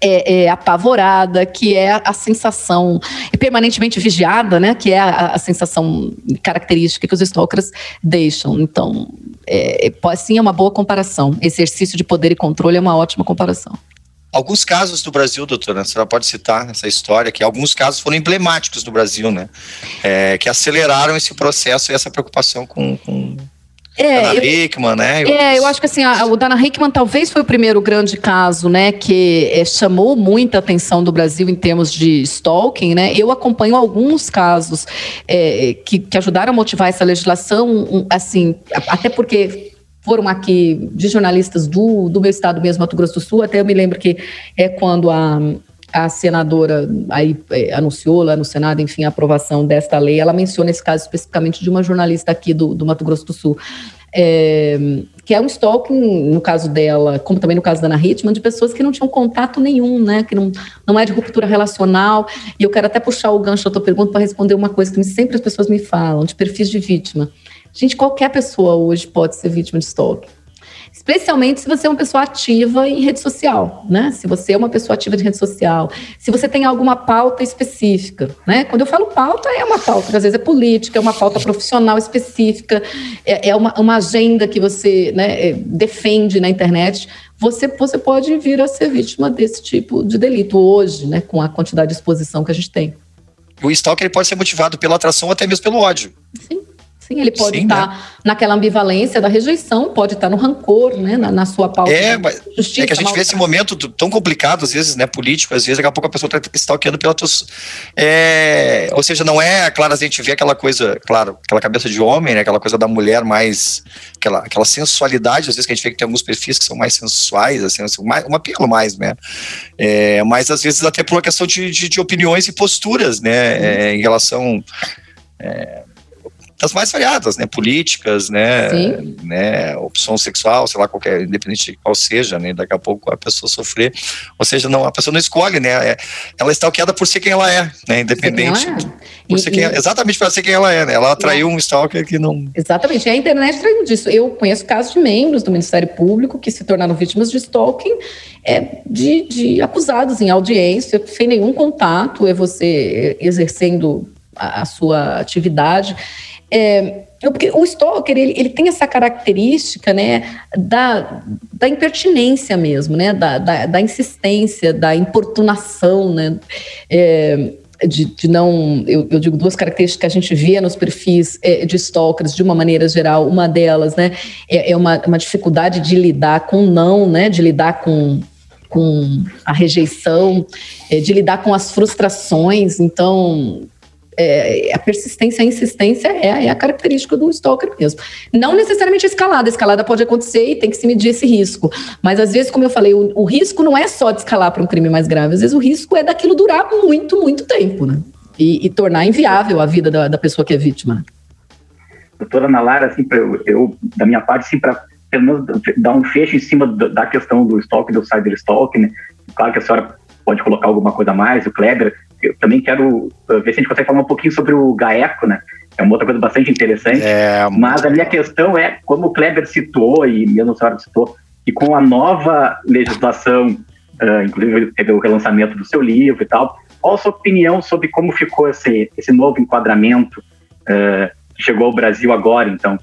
é, é, apavorada, que é a, sensação, permanentemente vigiada, né? Que é a, a, sensação característica que os stalkers deixam. Então, é, é, sim é uma boa comparação. Exercício de poder e controle é uma ótima comparação. Alguns casos do Brasil, doutora, a senhora pode citar nessa história que alguns casos foram emblemáticos no Brasil, né? É, que aceleraram esse processo e essa preocupação com, com é, Dana eu, Hickman, né? É, eu acho que assim, a, o Dana Hickman talvez foi o primeiro grande caso, né, que é, chamou muita atenção do Brasil em termos de stalking, né? Eu acompanho alguns casos é, que, que ajudaram a motivar essa legislação, um, assim, até porque foram aqui de jornalistas do, do meu estado mesmo, Mato Grosso do Sul, até eu me lembro que é quando a a senadora aí é, anunciou lá no Senado, enfim, a aprovação desta lei, ela menciona esse caso especificamente de uma jornalista aqui do, do Mato Grosso do Sul, é, que é um stalking, no caso dela, como também no caso da Ana Hittman, de pessoas que não tinham contato nenhum, né, que não, não é de ruptura relacional, e eu quero até puxar o gancho da tua pergunta para responder uma coisa que sempre as pessoas me falam, de perfis de vítima. Gente, qualquer pessoa hoje pode ser vítima de stalking especialmente se você é uma pessoa ativa em rede social, né? Se você é uma pessoa ativa de rede social, se você tem alguma pauta específica, né? Quando eu falo pauta, é uma pauta que às vezes é política, é uma pauta profissional específica, é, é uma, uma, agenda que você né, é, defende na internet. Você, você pode vir a ser vítima desse tipo de delito hoje, né? Com a quantidade de exposição que a gente tem. O stalker pode ser motivado pela atração ou até mesmo pelo ódio. Sim. Sim, ele pode Sim, estar né? naquela ambivalência da rejeição, pode estar no rancor, né, na, na sua pauta. É, mas justiça, é que a gente vê esse momento tão complicado, às vezes, né, político, às vezes daqui a pouco a pessoa está stalkeando pela tua... É, ou seja, não é, claro, a gente vê aquela coisa, claro, aquela cabeça de homem, né, aquela coisa da mulher mais, aquela, aquela sensualidade, às vezes que a gente vê que tem alguns perfis que são mais sensuais, assim, assim mais, um apelo mais, né, é, mas às vezes até por uma questão de, de, de opiniões e posturas, né, é, em relação... É, das mais variadas, né? Políticas, né? Sim. né? Opção sexual, sei lá, qualquer, independente de qual seja, né? Daqui a pouco a pessoa sofrer. Ou seja, não, a pessoa não escolhe, né? É, ela está stalkeada por ser quem ela é, né? Independente. Ela é. Por e, ser quem, e... Exatamente para ser quem ela é, né? Ela atraiu é. um stalker que não. Exatamente. A internet traiu disso. Eu conheço casos de membros do Ministério Público que se tornaram vítimas de stalking, é, de, de acusados em audiência, sem nenhum contato, é você exercendo a, a sua atividade. É, porque o stalker, ele, ele tem essa característica, né, da, da impertinência mesmo, né, da, da, da insistência, da importunação, né, é, de, de, não, eu, eu, digo duas características que a gente vê nos perfis é, de stalkers de uma maneira geral, uma delas, né, é, é uma, uma dificuldade de lidar com não, né, de lidar com com a rejeição, é, de lidar com as frustrações, então é, a persistência, a insistência é, é, a característica do stalker mesmo. Não necessariamente a escalada, a escalada pode acontecer e tem que se medir esse risco. Mas às vezes, como eu falei, o, o risco não é só de escalar para um crime mais grave, às vezes o risco é daquilo durar muito, muito tempo, né? E, e tornar inviável a vida da, da pessoa que é vítima. Doutora Ana Lara, assim, eu, eu, da minha parte, assim, para pelo menos dar um fecho em cima da questão do estoque, do cyberstalk, né? Claro que a senhora pode colocar alguma coisa a mais, o Kleber. Eu também quero uh, ver se a gente consegue falar um pouquinho sobre o GAECO, né? É uma outra coisa bastante interessante. É, mas a minha questão é, como o Kleber citou, e mesmo a senhora citou, que com a nova legislação, uh, inclusive teve o relançamento do seu livro e tal, qual a sua opinião sobre como ficou esse, esse novo enquadramento uh, que chegou ao Brasil agora, então?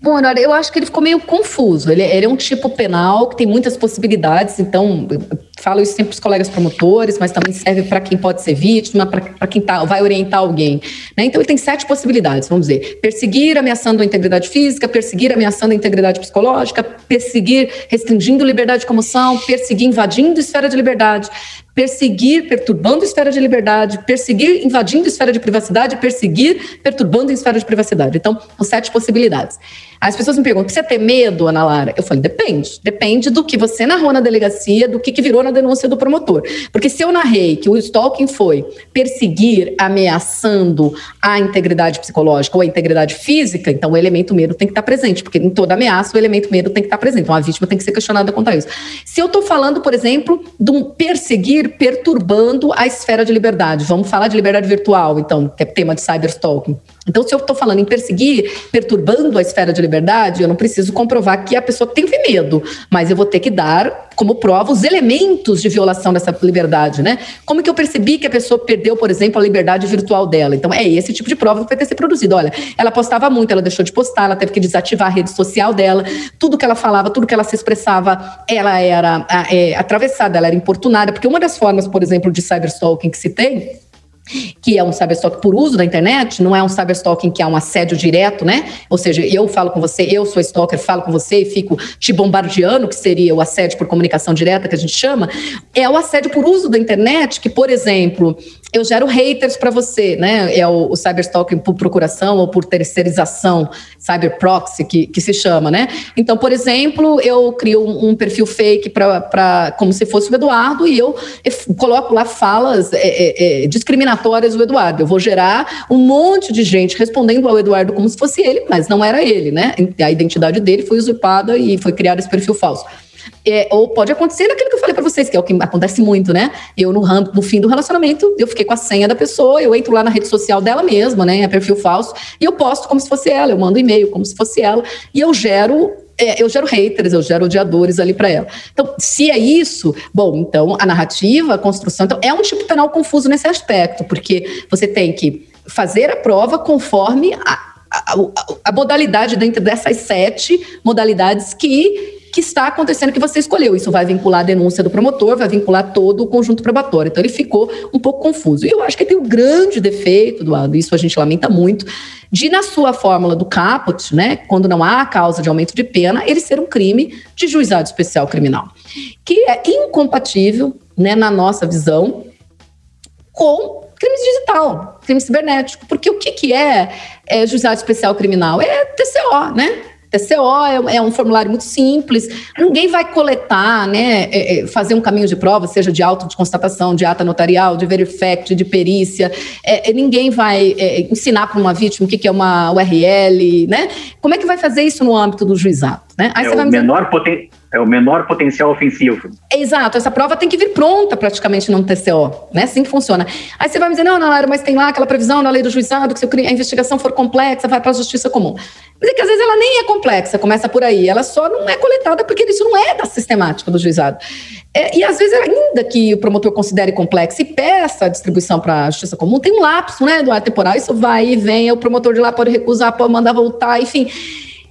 Bom, olha, eu acho que ele ficou meio confuso. Ele, ele, é um tipo penal que tem muitas possibilidades, então falo isso sempre para os colegas promotores, mas também serve para quem pode ser vítima, para quem tá, vai orientar alguém. Né? Então ele tem sete possibilidades, vamos dizer: perseguir ameaçando a integridade física, perseguir ameaçando a integridade psicológica, perseguir restringindo liberdade de comoção, perseguir invadindo esfera de liberdade, perseguir perturbando esfera de liberdade, perseguir invadindo esfera de privacidade, perseguir perturbando esfera de privacidade. Então, são sete possibilidades. As pessoas me perguntam: você tem medo, Ana Lara? Eu falei: depende. Depende do que você narrou na delegacia, do que, que virou na denúncia do promotor. Porque se eu narrei que o stalking foi perseguir, ameaçando a integridade psicológica ou a integridade física, então o elemento medo tem que estar presente, porque em toda ameaça o elemento medo tem que estar presente. Então a vítima tem que ser questionada quanto a isso. Se eu estou falando, por exemplo, de um perseguir perturbando a esfera de liberdade, vamos falar de liberdade virtual, então, que é tema de cyberstalking. Então, se eu estou falando em perseguir, perturbando a esfera de liberdade, eu não preciso comprovar que a pessoa tem medo, mas eu vou ter que dar como prova os elementos de violação dessa liberdade, né? Como que eu percebi que a pessoa perdeu, por exemplo, a liberdade virtual dela? Então, é esse tipo de prova que vai ter que ser produzido. Olha, ela postava muito, ela deixou de postar, ela teve que desativar a rede social dela, tudo que ela falava, tudo que ela se expressava, ela era é, atravessada, ela era importunada, porque uma das formas, por exemplo, de cyberstalking que se tem que é um cyberstalking por uso da internet, não é um cyberstalking que é um assédio direto, né? Ou seja, eu falo com você, eu sou stalker, falo com você e fico te bombardeando, que seria o assédio por comunicação direta, que a gente chama, é o assédio por uso da internet, que, por exemplo, eu gero haters para você, né? É o, o cyberstalking por procuração ou por terceirização, cyberproxy, que, que se chama, né? Então, por exemplo, eu crio um, um perfil fake para como se fosse o Eduardo e eu, coloco lá falas é, é, é, discriminatórias do Eduardo. Eu vou gerar um monte de gente respondendo ao Eduardo como se fosse ele, mas não era ele, né? A identidade dele foi usurpada e foi criado esse perfil falso. É, ou pode acontecer eu falei para vocês, que é o que acontece muito, né? Eu, no, no fim do relacionamento, eu fiquei com a senha da pessoa, eu entro lá na rede social dela mesma, né? É perfil falso, e eu posto como se fosse ela, eu mando e-mail como se fosse ela, e eu gero é, eu gero haters, eu gero odiadores ali para ela. Então, se é isso, bom, então a narrativa, a construção, então é um tipo penal confuso nesse aspecto, porque você tem que fazer a prova conforme a, a, a, a modalidade dentro dessas sete modalidades que que está acontecendo que você escolheu. Isso vai vincular a denúncia do promotor, vai vincular todo o conjunto probatório. Então ele ficou um pouco confuso. E eu acho que tem um grande defeito, Eduardo, isso a gente lamenta muito, de na sua fórmula do caput, né, quando não há causa de aumento de pena, ele ser um crime de juizado especial criminal, que é incompatível, né, na nossa visão, com crime digital, crime cibernético, porque o que, que é, é juizado especial criminal? É TCO, né? TCO é, é, um formulário muito simples, ninguém vai coletar, né, é, é, fazer um caminho de prova, seja de auto de constatação, de ata notarial, de verifact, de perícia, é, é ninguém vai é, ensinar para uma vítima o que, que, é uma URL, né? Como é que vai fazer isso no âmbito do juizado? Né? Aí é o menor poten é o menor potencial ofensivo. Exato, essa prova tem que vir pronta praticamente no TCO, né? Assim que funciona. Aí você vai me dizer, não, Nalara, mas tem lá aquela previsão na lei do juizado que se a investigação for complexa, vai para a justiça comum. Mas é que às vezes ela nem é complexa, começa por aí, ela só não é coletada porque isso não é da sistemática do juizado. É, e às vezes, ainda que o promotor considere complexo e peça a distribuição para a justiça comum, tem um lapso, né, do ar temporal, isso vai e vem, o promotor de lá pode recusar, pode mandar voltar, enfim.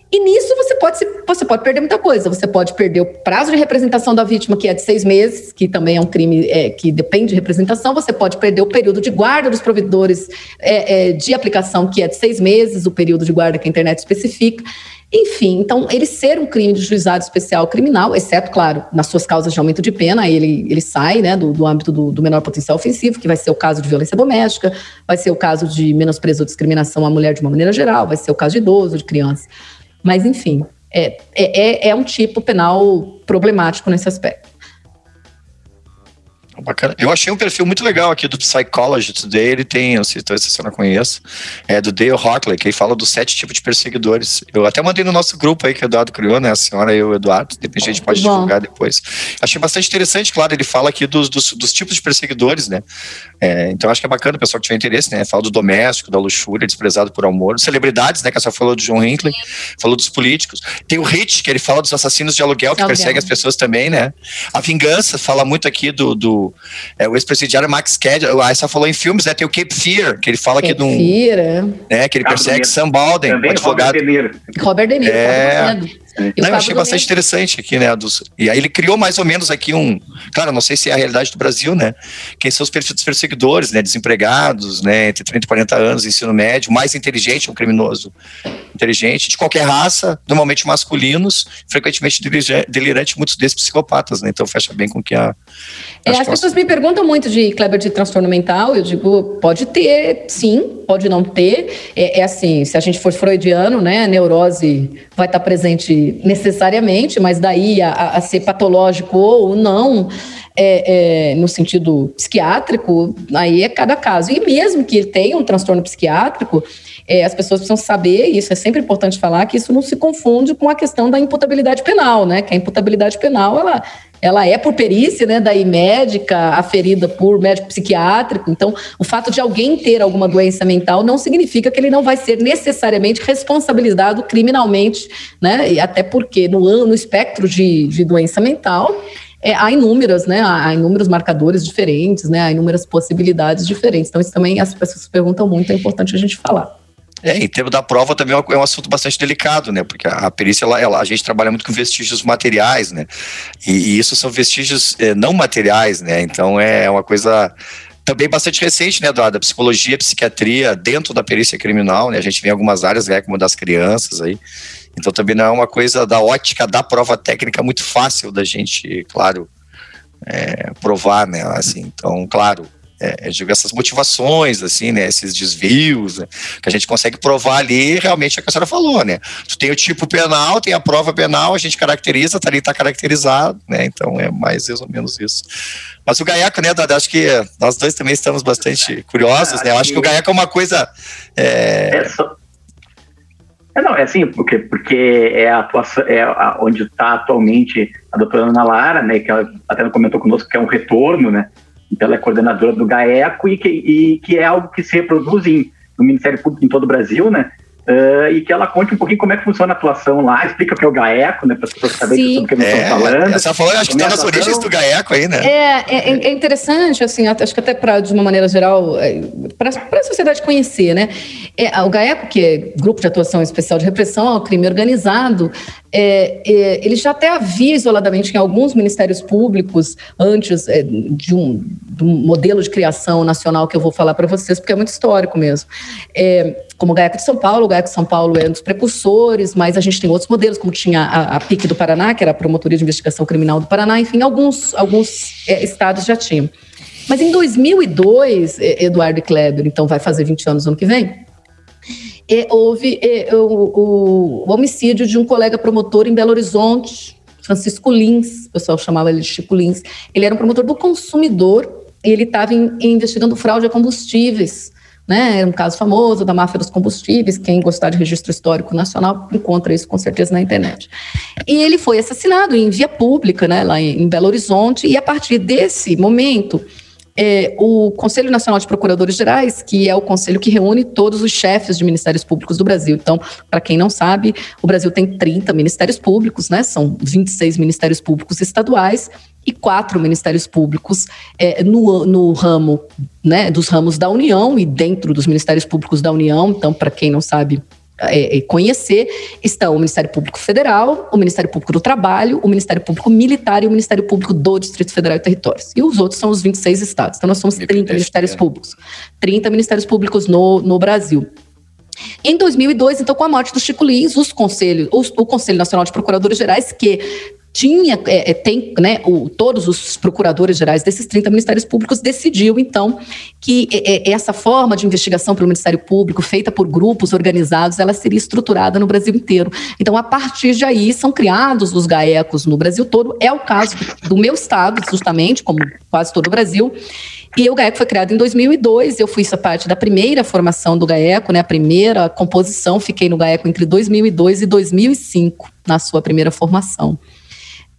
E nisso você pode, você pode perder muita coisa. Você pode perder o prazo de representação da vítima, que é de seis meses, que também é um crime é, que depende de representação. Você pode perder o período de guarda dos provedores é, é, de aplicação, que é de seis meses, o período de guarda que a internet especifica. Enfim, então, ele ser um crime de juizado especial criminal, exceto, claro, nas suas causas de aumento de pena, ele, ele sai né, do, do âmbito do, do, menor potencial ofensivo, que vai ser o caso de violência doméstica, vai ser o caso de menosprezo ou discriminação à mulher de uma maneira geral, vai ser o caso de idoso, de criança. Mas, enfim, é, é, é, é um tipo penal problemático nesse aspecto. Bacana. Eu achei um perfil muito legal aqui do Psychology Today. Ele tem, eu sei se você não conhece, é do Dale Hartley, que ele fala dos sete tipos de perseguidores. Eu até mandei no nosso grupo aí que o Eduardo criou, né? A senhora e o Eduardo. Depois a gente pode Bom. divulgar depois. Achei bastante interessante, claro. Ele fala aqui dos, dos, dos tipos de perseguidores, né? É, então acho que é bacana o pessoal que tiver interesse, né? Fala do doméstico, da luxúria, desprezado por amor. Celebridades, né? Que a senhora falou do John Hinckley, falou dos políticos. Tem o Hit, que ele fala dos assassinos de aluguel, que perseguem as pessoas também, né? A vingança, fala muito aqui do, do é, o ex-presidiário Max Ked, a Essa falou em filmes, né? Tem o Cape Fear, que ele fala Cape aqui de um. Fear, é. Né, que ele persegue Sam Balden, Também advogado. Robert De Niro. Robert De Niro, é. Não, eu achei bastante interessante aqui, né? Dos, e aí ele criou mais ou menos aqui um. Claro, não sei se é a realidade do Brasil, né? Quem são os perseguidores, né? Desempregados, né? Entre 30 e 40 anos, ensino médio, mais inteligente, um criminoso inteligente, de qualquer raça, normalmente masculinos, frequentemente delirante, muitos desses psicopatas, né? Então fecha bem com que a. É, as pessoas me perguntam muito de Kleber de transtorno mental, eu digo, pode ter, sim, pode não ter. É, é assim, se a gente for freudiano, né? Neurose vai estar presente necessariamente, mas daí a, a ser patológico ou não. É, é, no sentido psiquiátrico, aí é cada caso. E mesmo que ele tenha um transtorno psiquiátrico, é, as pessoas precisam saber, e isso é sempre importante falar, que isso não se confunde com a questão da imputabilidade penal, né? Que a imputabilidade penal, ela, ela é por perícia, né, daí médica, aferida por médico psiquiátrico. Então, o fato de alguém ter alguma doença mental não significa que ele não vai ser necessariamente responsabilizado criminalmente, né? E até porque no, no espectro de, de doença mental, é, há inúmeras, né? Há inúmeros marcadores diferentes, né? Há inúmeras possibilidades diferentes. Então, isso também as pessoas perguntam muito, é importante a gente falar. É, em termos da prova também é, é um assunto bastante delicado, né? Porque a perícia, ela, ela a gente trabalha muito com vestígios materiais, né? E, e isso são vestígios é, não materiais, né? Então é uma coisa também bastante recente, né, Eduardo? A psicologia, a psiquiatria dentro da perícia criminal, né? A gente vê em algumas áreas, né, como das crianças aí. Então também não é uma coisa da ótica da prova técnica muito fácil da gente, claro, é, provar, né? Assim, então, claro, é, digo, essas motivações, assim, né, esses desvios, né, que a gente consegue provar ali, realmente é o que a senhora falou, né, tu tem o tipo penal, tem a prova penal, a gente caracteriza, tá ali, tá caracterizado, né, então é mais ou menos isso. Mas o Gaeco, né, Dada, acho que nós dois também estamos bastante curiosos, né, eu acho que o Gaeco é uma coisa... É... É, é não, é assim, porque, porque é a atuação, é a, onde está atualmente a doutora Ana Lara, né, que ela até comentou conosco que é um retorno, né, então, ela é coordenadora do GAECO e que, e que é algo que se reproduz em, no Ministério Público em todo o Brasil, né? Uh, e que ela conte um pouquinho como é que funciona a atuação lá, explica o que é o GAECO, né, para as pessoas saberem sobre o que nós é, estamos falando. Essa falou, acho que está nas origens do GAECO aí, né? É, é, é interessante, assim, acho que até para, de uma maneira geral, é, para a sociedade conhecer, né? É, o GAECO, que é Grupo de Atuação Especial de Repressão ao Crime Organizado, é, é, ele já até havia isoladamente em alguns ministérios públicos, antes é, de, um, de, um, modelo de criação nacional que eu vou falar para vocês, porque é muito histórico mesmo. É, como o GAECO de São Paulo, o GAECO de São Paulo é um dos precursores, mas a gente tem outros modelos, como tinha a, a PIC do Paraná, que era a Promotoria de Investigação Criminal do Paraná, enfim, alguns, alguns é, estados já tinham. Mas em 2002, Eduardo Kleber, então vai fazer 20 anos no ano que vem, houve o, o, homicídio de um colega promotor em Belo Horizonte, Francisco Lins, o pessoal chamava ele de Chico Lins. Ele era um promotor do consumidor e ele estava investigando fraude a combustíveis né? Era um caso famoso da máfia dos combustíveis. Quem gostar de registro histórico nacional encontra isso com certeza na internet. E ele foi assassinado em via pública, né? Lá em Belo Horizonte. E a partir desse momento, é, o Conselho Nacional de Procuradores Gerais, que é o conselho que reúne todos os chefes de ministérios públicos do Brasil. Então, para quem não sabe, o Brasil tem 30 ministérios públicos, né? São 26 ministérios públicos estaduais e quatro ministérios públicos é, no, no ramo né, dos ramos da União e dentro dos ministérios públicos da União. Então, para quem não sabe, é, é, conhecer, estão o Ministério Público Federal, o Ministério Público do Trabalho, o Ministério Público Militar e o Ministério Público do Distrito Federal e Territórios. E os outros são os 26 estados. Então, nós somos 30 ministérios públicos. 30 ministérios públicos no, no Brasil. Em 2002, então, com a morte do Chico Lins, os conselhos, os, o Conselho Nacional de Procuradores Gerais, que tinha, é, é, tem, né, o, todos os procuradores gerais desses 30 ministérios públicos decidiu, então, que é, é, essa forma de investigação pelo Ministério Público, feita por grupos organizados, ela seria estruturada no Brasil inteiro. Então, a partir de aí, são criados os GAECos no Brasil todo. É o caso do meu estado, justamente, como quase todo o Brasil. E o GAECO foi criado em 2002, eu fui essa parte da primeira formação do GAECO, né, a primeira composição, fiquei no GAECO entre 2002 e 2005, na sua primeira formação.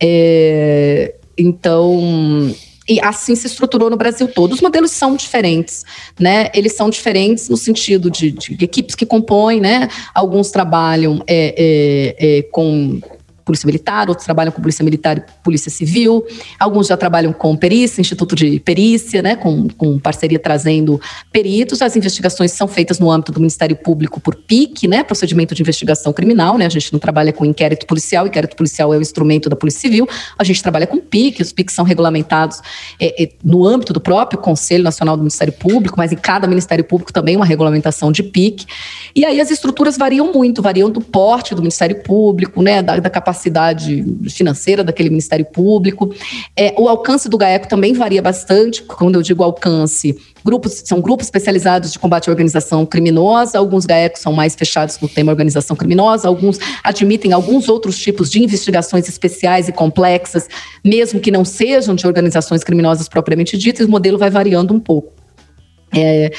É, então, e assim se estruturou no Brasil todo. Os modelos são diferentes, né? Eles são diferentes no sentido de, de equipes que compõem, né? Alguns trabalham é, é, é, com Polícia Militar, outros trabalham com Polícia Militar e Polícia Civil, alguns já trabalham com perícia, Instituto de Perícia, né, com, com parceria trazendo peritos. As investigações são feitas no âmbito do Ministério Público por PIC, né, procedimento de investigação criminal, né, a gente não trabalha com inquérito policial, inquérito policial é o instrumento da Polícia Civil, a gente trabalha com PIC, os PIC são regulamentados é, é, no âmbito do próprio Conselho Nacional do Ministério Público, mas em cada Ministério Público também uma regulamentação de PIC. E aí as estruturas variam muito, variam do porte do Ministério Público, né, da, da capacidade capacidade financeira daquele Ministério Público. É, o alcance do GAECO também varia bastante, quando eu digo alcance, grupos são grupos especializados de combate à organização criminosa, alguns GAECos são mais fechados no tema organização criminosa, alguns admitem alguns outros tipos de investigações especiais e complexas, mesmo que não sejam de organizações criminosas propriamente ditas, o modelo vai variando um pouco. É,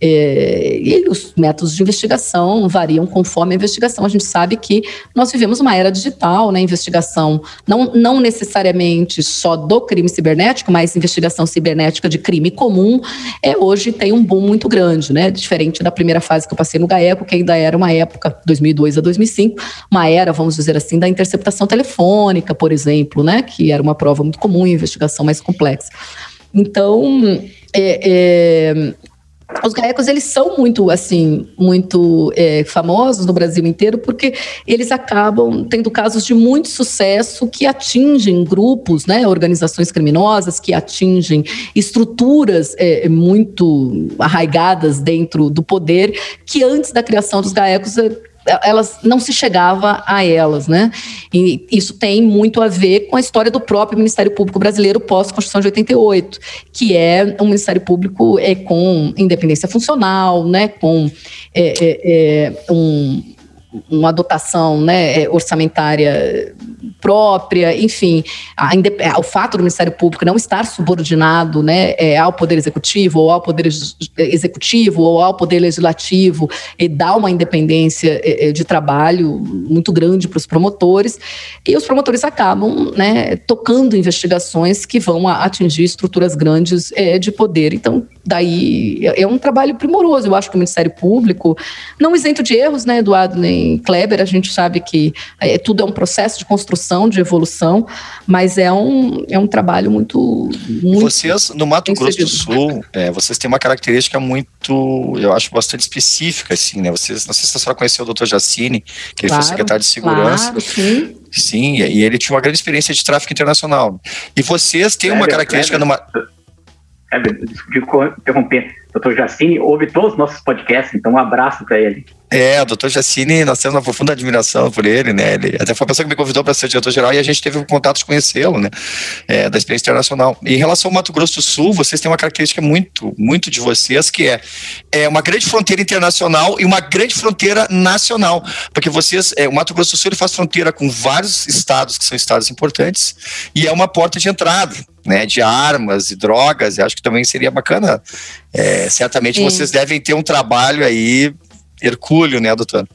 é, e os métodos de investigação variam conforme a investigação. A gente sabe que nós vivemos uma era digital, né? Investigação não, não necessariamente só do crime cibernético, mas investigação cibernética de crime comum, é, hoje tem um boom muito grande, né? Diferente da primeira fase que eu passei no GAECO, que ainda era uma época, 2002 a 2005, uma era, vamos dizer assim, da interceptação telefônica, por exemplo, né? Que era uma prova muito comum, investigação mais complexa. Então, é, é, os gaecos eles são muito assim muito é, famosos no Brasil inteiro porque eles acabam tendo casos de muito sucesso que atingem grupos né organizações criminosas que atingem estruturas é, muito arraigadas dentro do poder que antes da criação dos gaecos é, elas não se chegava a elas, né? E isso tem muito a ver com a história do próprio Ministério Público brasileiro pós-Constituição de 88, que é um Ministério Público é, com independência funcional, né? Com é, é, é um uma dotação né, é, orçamentária própria, enfim, a, a, o fato do Ministério Público não estar subordinado né, é, ao Poder Executivo, ou ao Poder Executivo, ou ao Poder Legislativo, e dá uma independência é, é de trabalho muito grande para os promotores, e os promotores acabam né, tocando investigações que vão atingir estruturas grandes é, de poder. Então, daí é, é um trabalho primoroso. Eu acho que o Ministério Público, não isento de erros, né, Eduardo, nem Kleber, a gente sabe que é, tudo é um processo de construção, de evolução, mas é um, é um trabalho muito. muito vocês, no Mato Grosso do Sul, é, vocês têm uma característica muito, eu acho, bastante específica, assim, né? Vocês, não sei se a senhora conheceu o Dr. Jacini, que ele claro, foi secretário de segurança. Claro, sim. Sim, e ele tinha uma grande experiência de tráfico internacional. E vocês têm uma característica numa Kleber, desculpe interromper. Doutor Jacine ouve todos os nossos podcasts, então um abraço para ele. É, o doutor Jacine, nós temos uma profunda admiração por ele, né? Ele até foi a pessoa que me convidou para ser diretor-geral e a gente teve o contato de conhecê-lo, né? É, da experiência internacional. E em relação ao Mato Grosso do Sul, vocês têm uma característica muito, muito de vocês, que é, é uma grande fronteira internacional e uma grande fronteira nacional. Porque vocês, é, o Mato Grosso do Sul ele faz fronteira com vários estados que são estados importantes e é uma porta de entrada né, de armas e drogas, acho que também seria bacana. É, certamente Sim. vocês devem ter um trabalho aí hercúleo, né, doutor?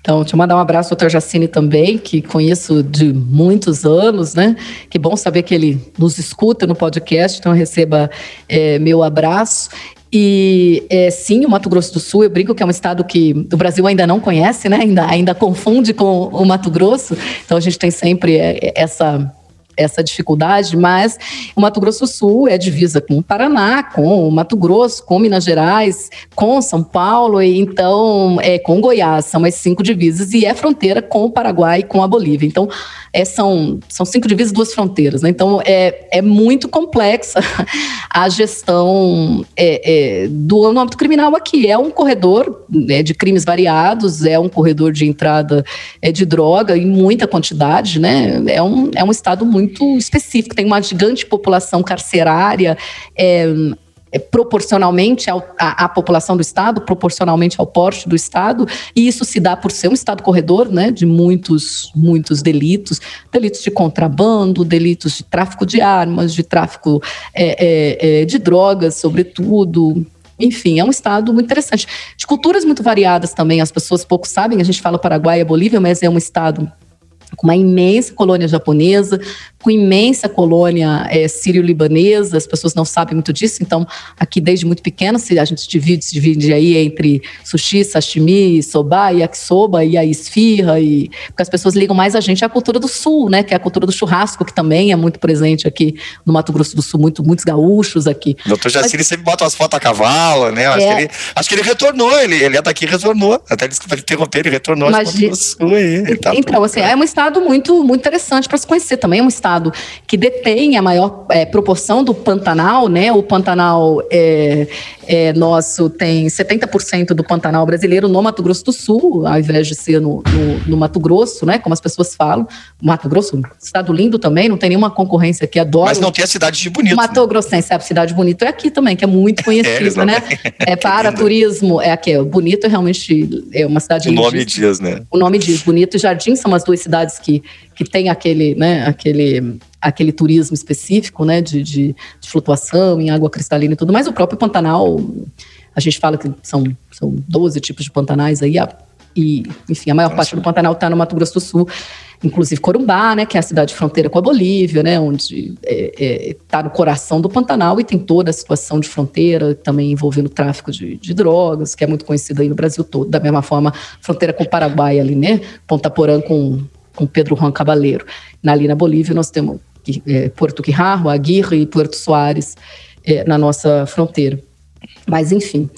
Então, deixa eu mandar um abraço ao doutor Jacine também, que conheço de muitos anos, né? Que bom saber que ele nos escuta no podcast, então receba é, meu abraço. E é, sim, o Mato Grosso do Sul, eu brinco que é um estado que o Brasil ainda não conhece, né? Ainda, ainda confunde com o Mato Grosso. Então a gente tem sempre é, essa essa dificuldade, mas o Mato Grosso do Sul é divisa com o Paraná, com o Mato Grosso, com Minas Gerais, com São Paulo, e então é com Goiás, são as cinco divisas, e é fronteira com o Paraguai e com a Bolívia. Então, é, são, são cinco divisas, duas fronteiras. Né? Então, é, é muito complexa a gestão é, é, do âmbito criminal aqui. É um corredor né, de crimes variados, é um corredor de entrada é, de droga em muita quantidade, né? É um, é um estado muito específico, tem uma gigante população carcerária. É, é, proporcionalmente ao, à, população do Estado, proporcionalmente ao porte do Estado, e isso se dá por ser um Estado corredor né, de muitos, muitos delitos, delitos de contrabando, delitos de tráfico de armas, de tráfico é, é, é de drogas, sobretudo. Enfim, é um estado muito interessante. De culturas muito variadas também, as pessoas pouco sabem, a gente fala Paraguai e Bolívia, mas é um estado com uma imensa colônia japonesa, com imensa colônia é, sírio-libanesa, as pessoas não sabem muito disso, então aqui desde muito pequeno se a gente divide, se divide aí entre sushi, sashimi, soba, yakisoba e a esfirra, e, porque as pessoas ligam mais a gente à cultura do sul, né, que é a cultura do churrasco, que também é muito presente aqui no Mato Grosso do Sul, muito, muitos gaúchos aqui. Doutor Jaciri Mas, sempre bota as fotos a cavalo, né, acho, é, que ele, acho que ele retornou, ele, ele é daqui retornou, até desculpa interromper, ele retornou Imagina, Sul aí. Tá então, assim, é uma estado muito, muito interessante para se conhecer. Também é um estado que detém a maior é, proporção do Pantanal, né? O Pantanal é, é, nosso tem 70% do Pantanal brasileiro no Mato Grosso do Sul, ao invés de ser no, no, no, Mato Grosso, né? Como as pessoas falam. Mato Grosso, estado lindo também, não tem nenhuma concorrência aqui, adoro. Mas não tem a cidade de Bonito. Mato né? Grossense, a cidade bonito é aqui também, que é muito conhecida, é, né? É para turismo, é aqui. Bonito é realmente é uma cidade. O nome diz, né? O nome diz. Bonito e Jardim são as duas cidades que, que tem aquele, né? Aquele aquele turismo específico, né, de, de, de, flutuação em água cristalina e tudo mais. O próprio Pantanal, a gente fala que são, são 12 tipos de pantanais aí, e, enfim, a maior Nossa. parte do Pantanal está no Mato Grosso do Sul, inclusive Corumbá, né, que é a cidade fronteira com a Bolívia, né, onde está é, é, tá no coração do Pantanal e tem toda a situação de fronteira, também envolvendo tráfico de, de drogas, que é muito conhecido aí no Brasil todo, da mesma forma, fronteira com o Paraguai ali, né, Ponta Porã com, com Pedro Juan Cabaleiro. Ali na Bolívia nós temos é, Porto Quijarro, Aguirre e Porto Soares é, na nossa fronteira. Mas, enfim,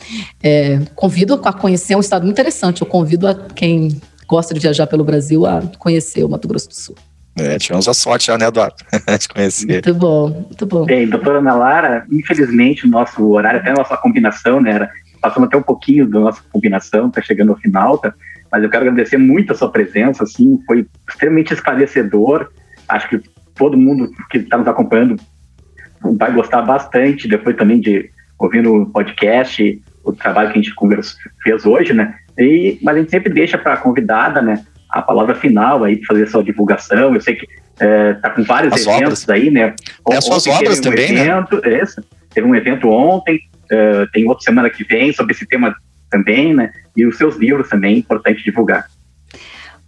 é, convido a conhecer, é um estado muito interessante. Eu convido a quem gosta de viajar pelo Brasil a conhecer o Mato Grosso do Sul. É, tivemos a sorte já, né, Eduardo? de conhecer. Muito bom, muito bom. Bem, doutora Ana Lara, infelizmente o nosso horário, até a nossa combinação, né, era, passamos até um pouquinho da nossa combinação, está chegando ao final, tá? Mas eu quero agradecer muito a sua presença, assim, foi extremamente esclarecedor, acho que todo mundo que está nos acompanhando vai gostar bastante depois também de ouvir o podcast, o trabalho que a gente conversa, fez hoje, né? E, mas a gente sempre deixa para a convidada, né, a palavra final aí, fazer sua divulgação. Eu sei que é, tá com vários as eventos obras. aí, né? Tem as suas obras um também, né? evento, né? Esse, teve um evento ontem, uh, tem outra semana que vem sobre esse tema também, né? E os seus livros também, importante divulgar.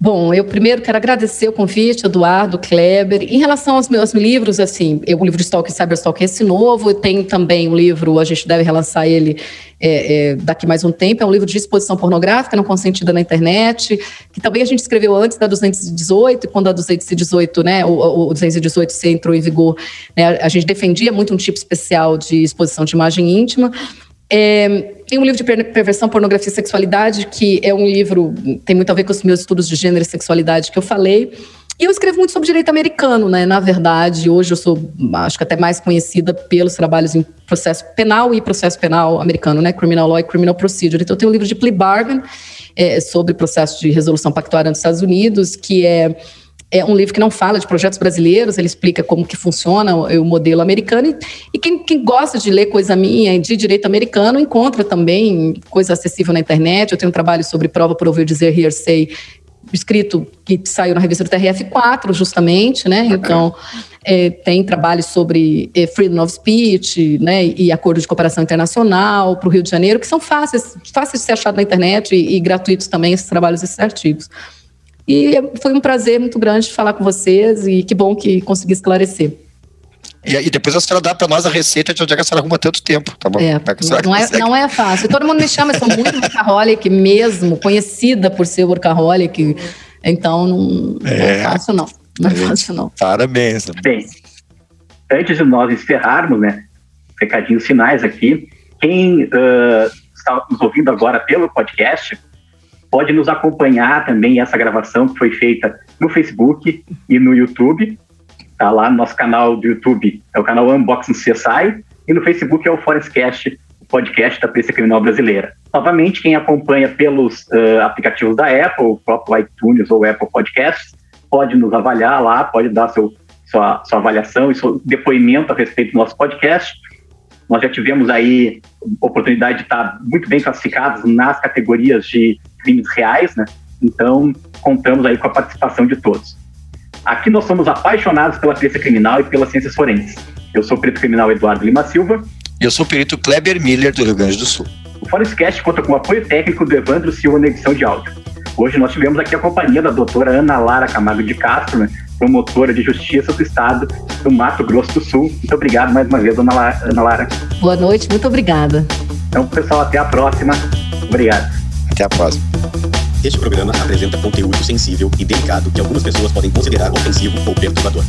Bom, eu primeiro quero agradecer o convite, Eduardo, Kleber. Em relação aos meus livros, assim, eu, o livro de Stalker e Cyberstalker é esse novo, eu tenho também um livro, a gente deve relançar ele é, é, daqui mais um tempo, é um livro de exposição pornográfica não consentida na internet, que também a gente escreveu antes da 218, e quando a 218, né, o, o 218 se entrou em vigor, né, a gente defendia muito um tipo especial de exposição de imagem íntima, é, tem um livro de perversão, pornografia e sexualidade, que é um livro, tem muito a ver com os meus estudos de gênero e sexualidade que eu falei. E eu escrevo muito sobre direito americano, né? Na verdade, hoje eu sou, acho que até mais conhecida pelos trabalhos em processo penal e processo penal americano, né? Criminal Law e Criminal Procedure. Então, eu tenho um livro de plea bargain é, sobre processo de resolução pactuária nos Estados Unidos, que é é um livro que não fala de projetos brasileiros, ele explica como que funciona o, o modelo americano. E, e quem, quem, gosta de ler coisa minha de direito americano encontra também coisa acessível na internet. Eu tenho um trabalho sobre prova por ouvir dizer hearsay, escrito que saiu na revista do TRF4, justamente, né? Então, é, tem trabalhos sobre é, freedom of speech, né? E acordo de cooperação internacional para o Rio de Janeiro, que são fáceis, fáceis de ser achado na internet e, e gratuitos também esses trabalhos, esses artigos. E foi um prazer muito grande falar com vocês e que bom que consegui esclarecer. E, e depois a senhora dá para nós a receita de onde é que a senhora arruma tanto tempo, tá bom? É, não, é, não é fácil. Todo mundo me chama, eu sou muito workaholic mesmo, conhecida por ser workaholic, então não, é, não é fácil não. Não é fácil, não. Parabéns. Bem, antes de nós encerrarmos, né, recadinhos finais aqui, quem uh, está nos ouvindo agora pelo podcast, pode nos acompanhar também essa gravação que foi feita no Facebook e no YouTube. Tá lá no nosso canal do YouTube, é o canal Unboxing CSI, e no Facebook é o Forestcast, o podcast da Polícia Criminal Brasileira. Novamente, quem acompanha pelos uh, aplicativos da Apple, o próprio iTunes ou Apple Podcasts, pode nos avaliar lá, pode dar seu, sua, sua avaliação e seu depoimento a respeito do nosso podcast. Nós já tivemos aí oportunidade de estar muito bem classificados nas categorias de crimes reais, né? Então, contamos aí com a participação de todos. Aqui nós somos apaixonados pela ciência criminal e pelas ciências forenses. Eu sou o perito criminal Eduardo Lima Silva. E eu sou o perito Kleber Miller, do Rio Grande do Sul. O Forestcast conta com o apoio técnico do Evandro Silva na edição de áudio. Hoje nós tivemos aqui a companhia da doutora Ana Lara Camargo de Castro, né, promotora de justiça do Estado do Mato Grosso do Sul. Muito obrigado mais uma vez, Ana Lara. Ana Lara. Boa noite, muito obrigada. Então, pessoal, até a próxima. Obrigado. Até a próxima. Este programa apresenta conteúdo sensível e delicado que algumas pessoas podem considerar ofensivo ou perturbador.